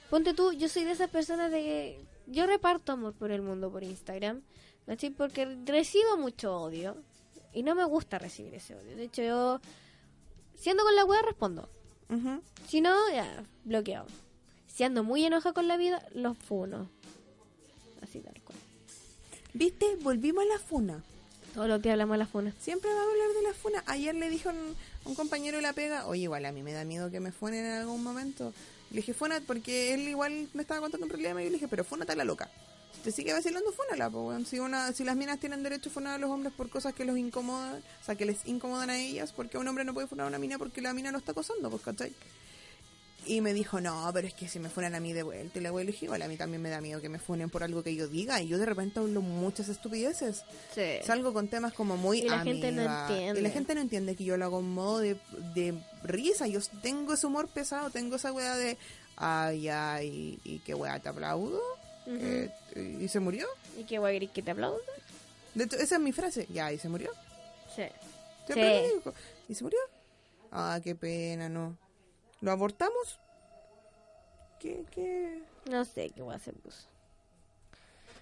ponte tú, yo soy de esas personas de que yo reparto amor por el mundo por Instagram, ¿cachai? Porque recibo mucho odio y no me gusta recibir ese odio. De hecho, yo, siendo con la wea, respondo. Si no, ya, bloqueado. Si ando muy enojada con la vida, los funo. Así tal cual. ¿Viste? Volvimos a la funa. Todos los días hablamos de la funa. Siempre vamos a hablar de la funa. Ayer le dijo un, un compañero de la pega, oye, igual a mí me da miedo que me funen en algún momento. Le dije, funa, porque él igual me estaba contando un problema y yo le dije, pero fúnate a la loca. Si te sigue vacilando, fúnala, po, weón. Si, una, si las minas tienen derecho a funar a los hombres por cosas que los incomodan, o sea, que les incomodan a ellas, porque un hombre no puede funar a una mina porque la mina lo está acosando, pues, ¿cachai? Y me dijo, no, pero es que si me funan a mí de vuelta. Y le le dije, igual a mí también me da miedo que me funen por algo que yo diga. Y yo de repente hablo muchas estupideces. Sí. Salgo con temas como muy Y la gente no entiende. Y la gente no entiende que yo lo hago en modo de, de risa. Yo tengo ese humor pesado, tengo esa weá de ay, ay, y qué weá, te aplaudo. Eh, y se murió. ¿Y qué querés que te aplauda? De hecho, esa es mi frase. Ya, y se murió. Sí. Siempre Sí. digo. ¿Y se murió? Ah, qué pena, no. ¿Lo abortamos? ¿Qué, qué? No sé qué voy a hacer, pues.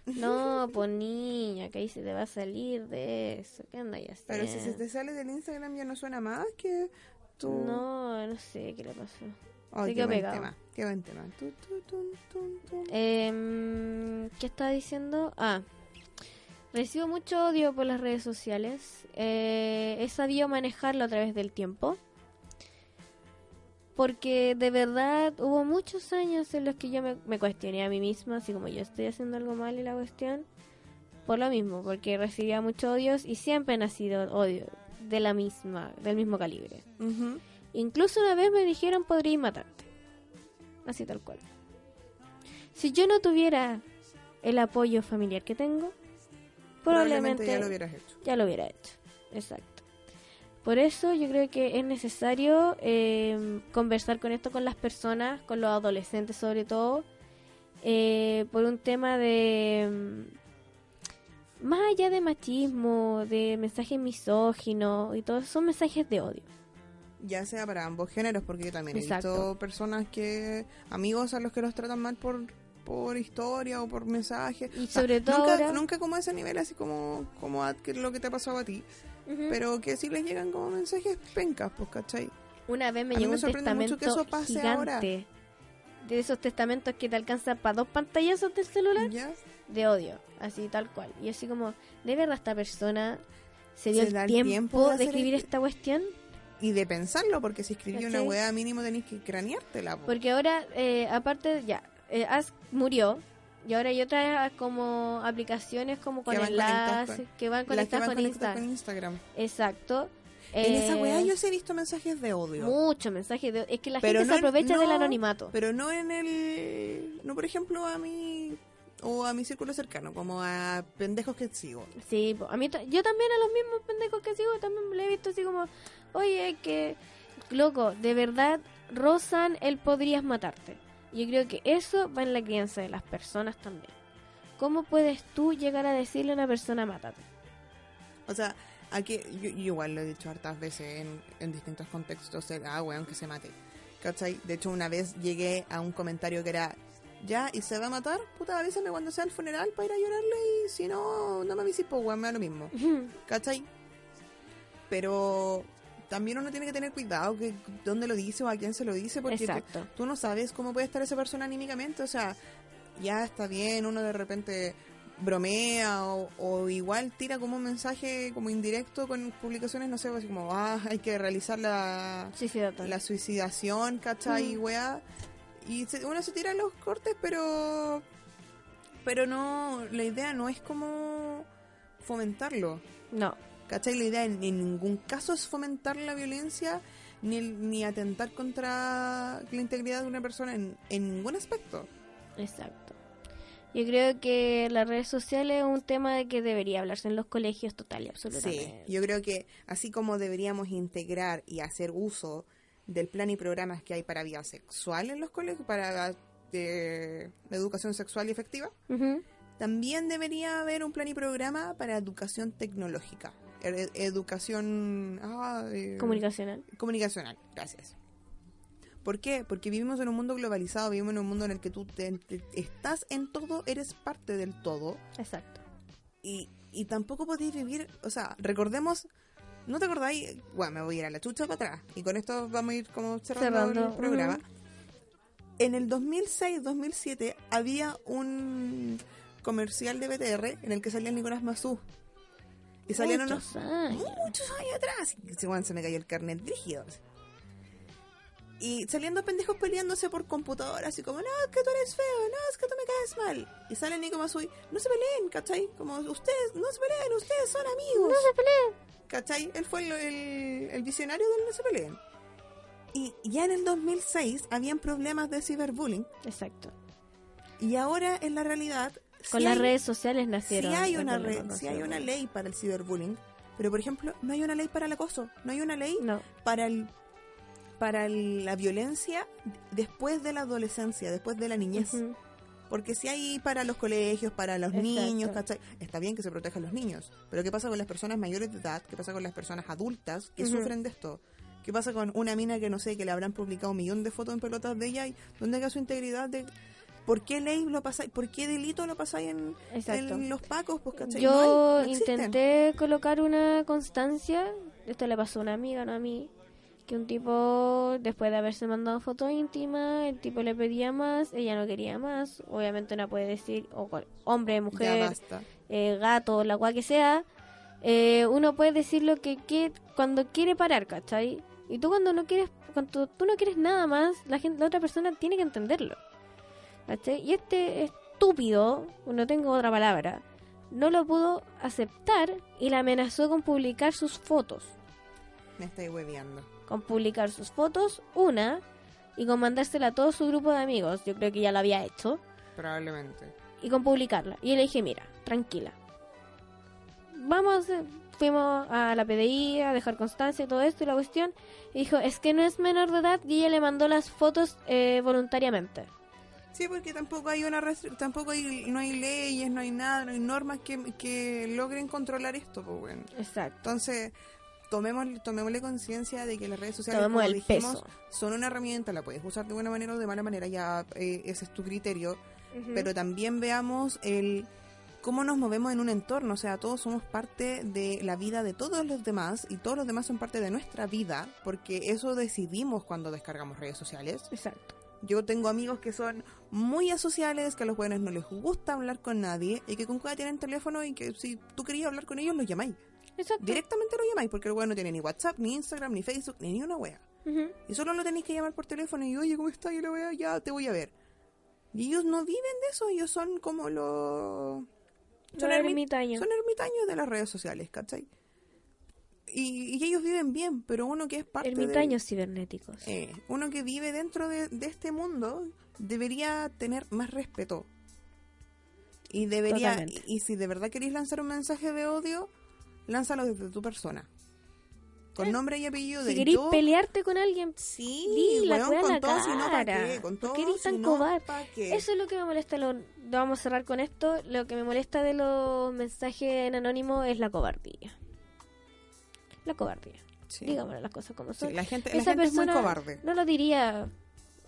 No, pues niña, que ahí se te va a salir de eso. ¿Qué anda ya Pero si se te sale del Instagram ya no suena más que tú. No, no sé qué le pasó. Se qué buen tema. Qué buen tema. Tu, tu. Em, ¿Qué estaba diciendo? Ah, recibo mucho odio por las redes sociales. Eh, he sabido manejarlo a través del tiempo. Porque de verdad hubo muchos años en los que yo me, me cuestioné a mí misma, así como yo estoy haciendo algo mal en la cuestión. Por lo mismo, porque recibía muchos odios y siempre han sido odio de la misma, del mismo calibre. Ujú. Incluso una vez me dijeron podría matarte. Así tal cual. Si yo no tuviera el apoyo familiar que tengo, probablemente, ya lo hubieras hecho. ya lo hubiera hecho. Exacto. Por eso yo creo que es necesario eh, conversar con esto con las personas, con los adolescentes sobre todo, eh, por un tema de... mm, Más allá de machismo, de mensajes misóginos y todo, son mensajes de odio. Ya sea para ambos géneros, porque yo también he Exacto. visto personas que, amigos a los que los tratan mal por, por historia o por mensaje. Y O sea, sobre todo nunca, ahora- nunca como a ese nivel, así como, como a que lo que te ha pasado a ti, Pero que sí les llegan como mensajes pencas, pues, ¿cachai? Una vez me A llegó me un testamento que eso pase gigante. ahora. De esos testamentos que te alcanzan para dos pantallazos del celular ¿Ya? de odio, así tal cual. Y así como, ¿de verdad esta persona se dio Se el el tiempo, de escribir el- esta cuestión? Y de pensarlo, porque si escribí una weá mínimo tenéis que craneártela. po. Porque ahora, eh, aparte, ya, eh, Ask murió. Y ahora hay otras como aplicaciones como con enlaces con- que van conectadas van con Instagram. con Instagram. Exacto. En esa Eh, weá yo sí he visto mensajes de odio. Muchos mensajes de... Es que la Pero gente no se en- aprovecha del no, anonimato. Pero no en el. No, por ejemplo, a mí. O a mi círculo cercano, como a pendejos que sigo. Sí, a mí yo también a los mismos pendejos que sigo también le he visto así como, oye, que loco, de verdad rozan el podrías matarte. Yo creo que eso va en la crianza de las personas también. ¿Cómo puedes tú llegar a decirle a una persona mátate? O sea, aquí. Yo, yo igual lo he dicho hartas veces en, en distintos contextos. de, Ah, weón, que se mate. ¿Cachai? De hecho, una vez llegué a un comentario que era. Ya, y se va a matar, puta, avísame cuando sea el funeral para ir a llorarle y si no, no me avises, pues, weón, me da lo mismo. (laughs) ¿Cachai? Pero también uno tiene que tener cuidado que dónde lo dice o a quién se lo dice, porque tú, no sabes cómo puede estar esa persona anímicamente. O sea, ya está bien, uno de repente bromea o, o igual tira como un mensaje como indirecto con publicaciones, no sé, así como, ah, hay que realizar la, la suicidación, ¿cachai? Mm. Weá. Y se- uno se tira los cortes, pero. Pero no. La idea no es como fomentarlo. No, ¿Cachai? La idea en, en ningún caso es fomentar la violencia ni, ni atentar contra la integridad de una persona en, en ningún aspecto. exacto. Yo creo que las redes sociales es un tema de que debería hablarse en los colegios total y Sí, absolutamente. yo creo que así como deberíamos integrar y hacer uso del plan y programas que hay para vida sexual en los colegios, para eh, educación sexual y efectiva, también debería haber un plan y programa para educación tecnológica, educación ah, eh, Comunicacional. comunicacional. Gracias. ¿Por qué? Porque vivimos en un mundo globalizado, vivimos en un mundo en el que tú te- te- estás en todo, eres parte del todo Exacto. y, y tampoco podéis vivir, o sea, recordemos, ¿no te acordáis? Bueno, me voy a ir a la chucha para atrás y con esto vamos a ir como cerrando, Cerrando, el programa. ujú. En el 2006-2007 había un comercial de BTR en el que salía Nicolás Mazú. Y salían unos Muchos años. muchos años atrás. Y weón se me cayó el carnet rígido. Y salían dos pendejos peleándose por computadora, así como, no, es que tú eres feo, no, es que tú me caes mal. Y sale Nico Mazui, no se peleen, ¿cachai? Como, ustedes, no se peleen, ustedes son amigos. No se peleen. ¿Cachai? Él fue el, el- el visionario del no se peleen. Y ya en el 2006 habían problemas de ciberbullying. Exacto. Y ahora en la realidad... Con sí las hay- redes sociales sí nacieron. hay el una problema re- con sí hay una ley para el ciberbullying, pero por ejemplo, no hay una ley para el acoso, no hay una ley No, para el para el- la violencia después de la adolescencia, después de la niñez. Porque si hay para los colegios, para los Exacto. niños, ¿cachai? Está bien que se protejan los niños, pero ¿qué pasa con las personas mayores de edad? ¿Qué pasa con las personas adultas que sufren de esto? ¿Qué pasa con una mina que no sé, que le habrán publicado un millón de fotos en pelotas de ella y donde haga su integridad de... ¿Por qué ley lo pasáis? ¿Por qué delito lo pasáis en, los pacos? Pues, ¿cachai? Yo No hay, no existen. intenté colocar una constancia, esto le pasó a una amiga, no a mí, que un tipo, después de haberse mandado fotos íntimas, el tipo le pedía más, ella no quería más, obviamente no puede decir, o hombre, mujer, eh, gato, la cual que sea, eh, uno puede decir lo que quiere cuando quiere parar, ¿cachai? Y tú cuando no quieres, cuando tú no quieres nada más, la gente, la otra persona tiene que entenderlo, ¿cachai? Y este estúpido, no tengo otra palabra, no lo pudo aceptar y la amenazó con publicar sus fotos, Me estáis hueveando. con publicar sus fotos, una, y con mandársela a todo su grupo de amigos, yo creo que ya lo había hecho, Probablemente. y con publicarla. Y le dije, mira, tranquila. Vamos, eh, fuimos a la PDI a dejar constancia y todo esto y la cuestión. Y dijo, es que no es menor de edad y ella le mandó las fotos eh, voluntariamente. Sí, porque tampoco hay una tampoco hay, no hay leyes, no hay nada, no hay normas que, que logren controlar esto, pues bueno. Exacto. Entonces, tomemos, tomémosle conciencia de que las redes sociales, como el dijimos, peso. son una herramienta, la puedes usar de buena manera o de mala manera, ya eh, ese es tu criterio, pero también veamos el cómo nos movemos en un entorno, o sea, todos somos parte de la vida de todos los demás y todos los demás son parte de nuestra vida, porque eso decidimos cuando descargamos redes sociales. Exacto. Yo tengo amigos que son muy asociales, que a los jóvenes no les gusta hablar con nadie y que con cada tienen teléfono y que si tú querías hablar con ellos, los llamáis. Exacto. Directamente lo llamáis porque el weón no tiene ni WhatsApp, ni Instagram, ni Facebook, ni, ni una wea. Y solo lo tenéis que llamar por teléfono y oye, ¿cómo está? Y la wea, ya te voy a ver. Y ellos no viven de eso, ellos son como los... Los ermi- ermitaños. Son ermitaños de las redes sociales, ¿cachai? Y, y ellos viven bien, pero uno que es parte de... Ermitaños cibernéticos. Eh, uno que vive dentro de, de este mundo debería tener más respeto. Y debería, y, y si de verdad queréis lanzar un mensaje de odio, lánzalo desde tu persona. Con Eh, nombre y apellido si de queréis yo. pelearte con alguien, Sí, di la weón, con todo, si no, ¿pa' cara. qué? Con ¿Por todo, si tan no, cobarde? Eso es lo que me molesta. Lo, lo vamos a cerrar con esto. Lo que me molesta de los mensajes en anónimo es la cobardía. La cobardía. Sí. Las cosas como Sí, son. la gente, la Esa gente es muy persona cobarde. no lo diría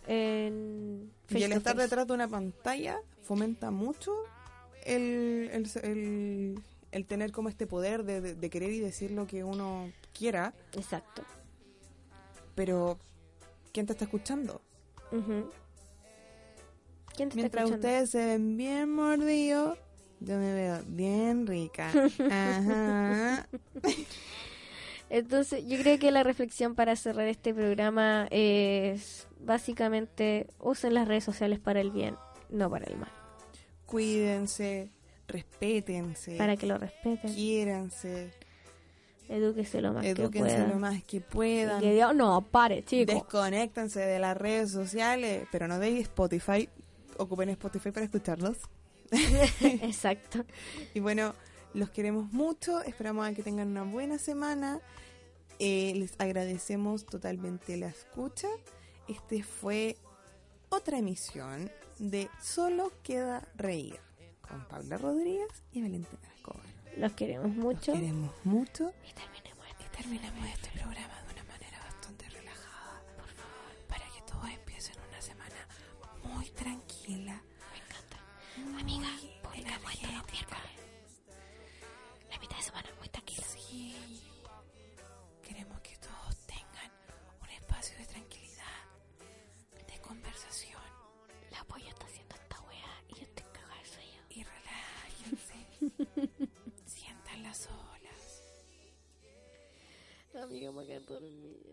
en Y el estar detrás de una pantalla fomenta mucho el, el, el- el tener como este poder de, de- de querer y decir lo que uno quiera, Exacto. pero ¿quién te está escuchando? Ujú. ¿Quién te Mientras está escuchando? ustedes se ven bien mordidos, yo me veo bien rica. (laughs) Ajá. Entonces, yo creo que la reflexión para cerrar este programa es básicamente usen las redes sociales para el bien, no para el mal. Cuídense, respétense, Para que lo respeten, quiéranse, edúquese lo más que edúquense puedan. lo más que puedan. que Dios no pare, chicos. Desconéctense de las redes sociales, pero no de Spotify. Ocupen Spotify para escucharlos. (laughs) Exacto. Y bueno, los queremos mucho. Esperamos a que tengan una buena semana. Eh, les agradecemos totalmente la escucha. Este fue otra emisión de Solo Queda Reír con Paula Rodríguez y Valentina Escobar. Los queremos Los mucho. queremos mucho. Y terminemos este Y terminamos este programa de una manera bastante relajada. Por favor. Para que todos empiecen una semana muy tranquila. Me encanta. muy Amiga, publicamos esto los miércoles. Sí. Queremos que todos tengan un espacio de tranquilidad, de conversación La polla está haciendo esta wea y yo estoy cagada de sueño. y relájense. (laughs) Sientan las olas. Amiga, me quedé dormida.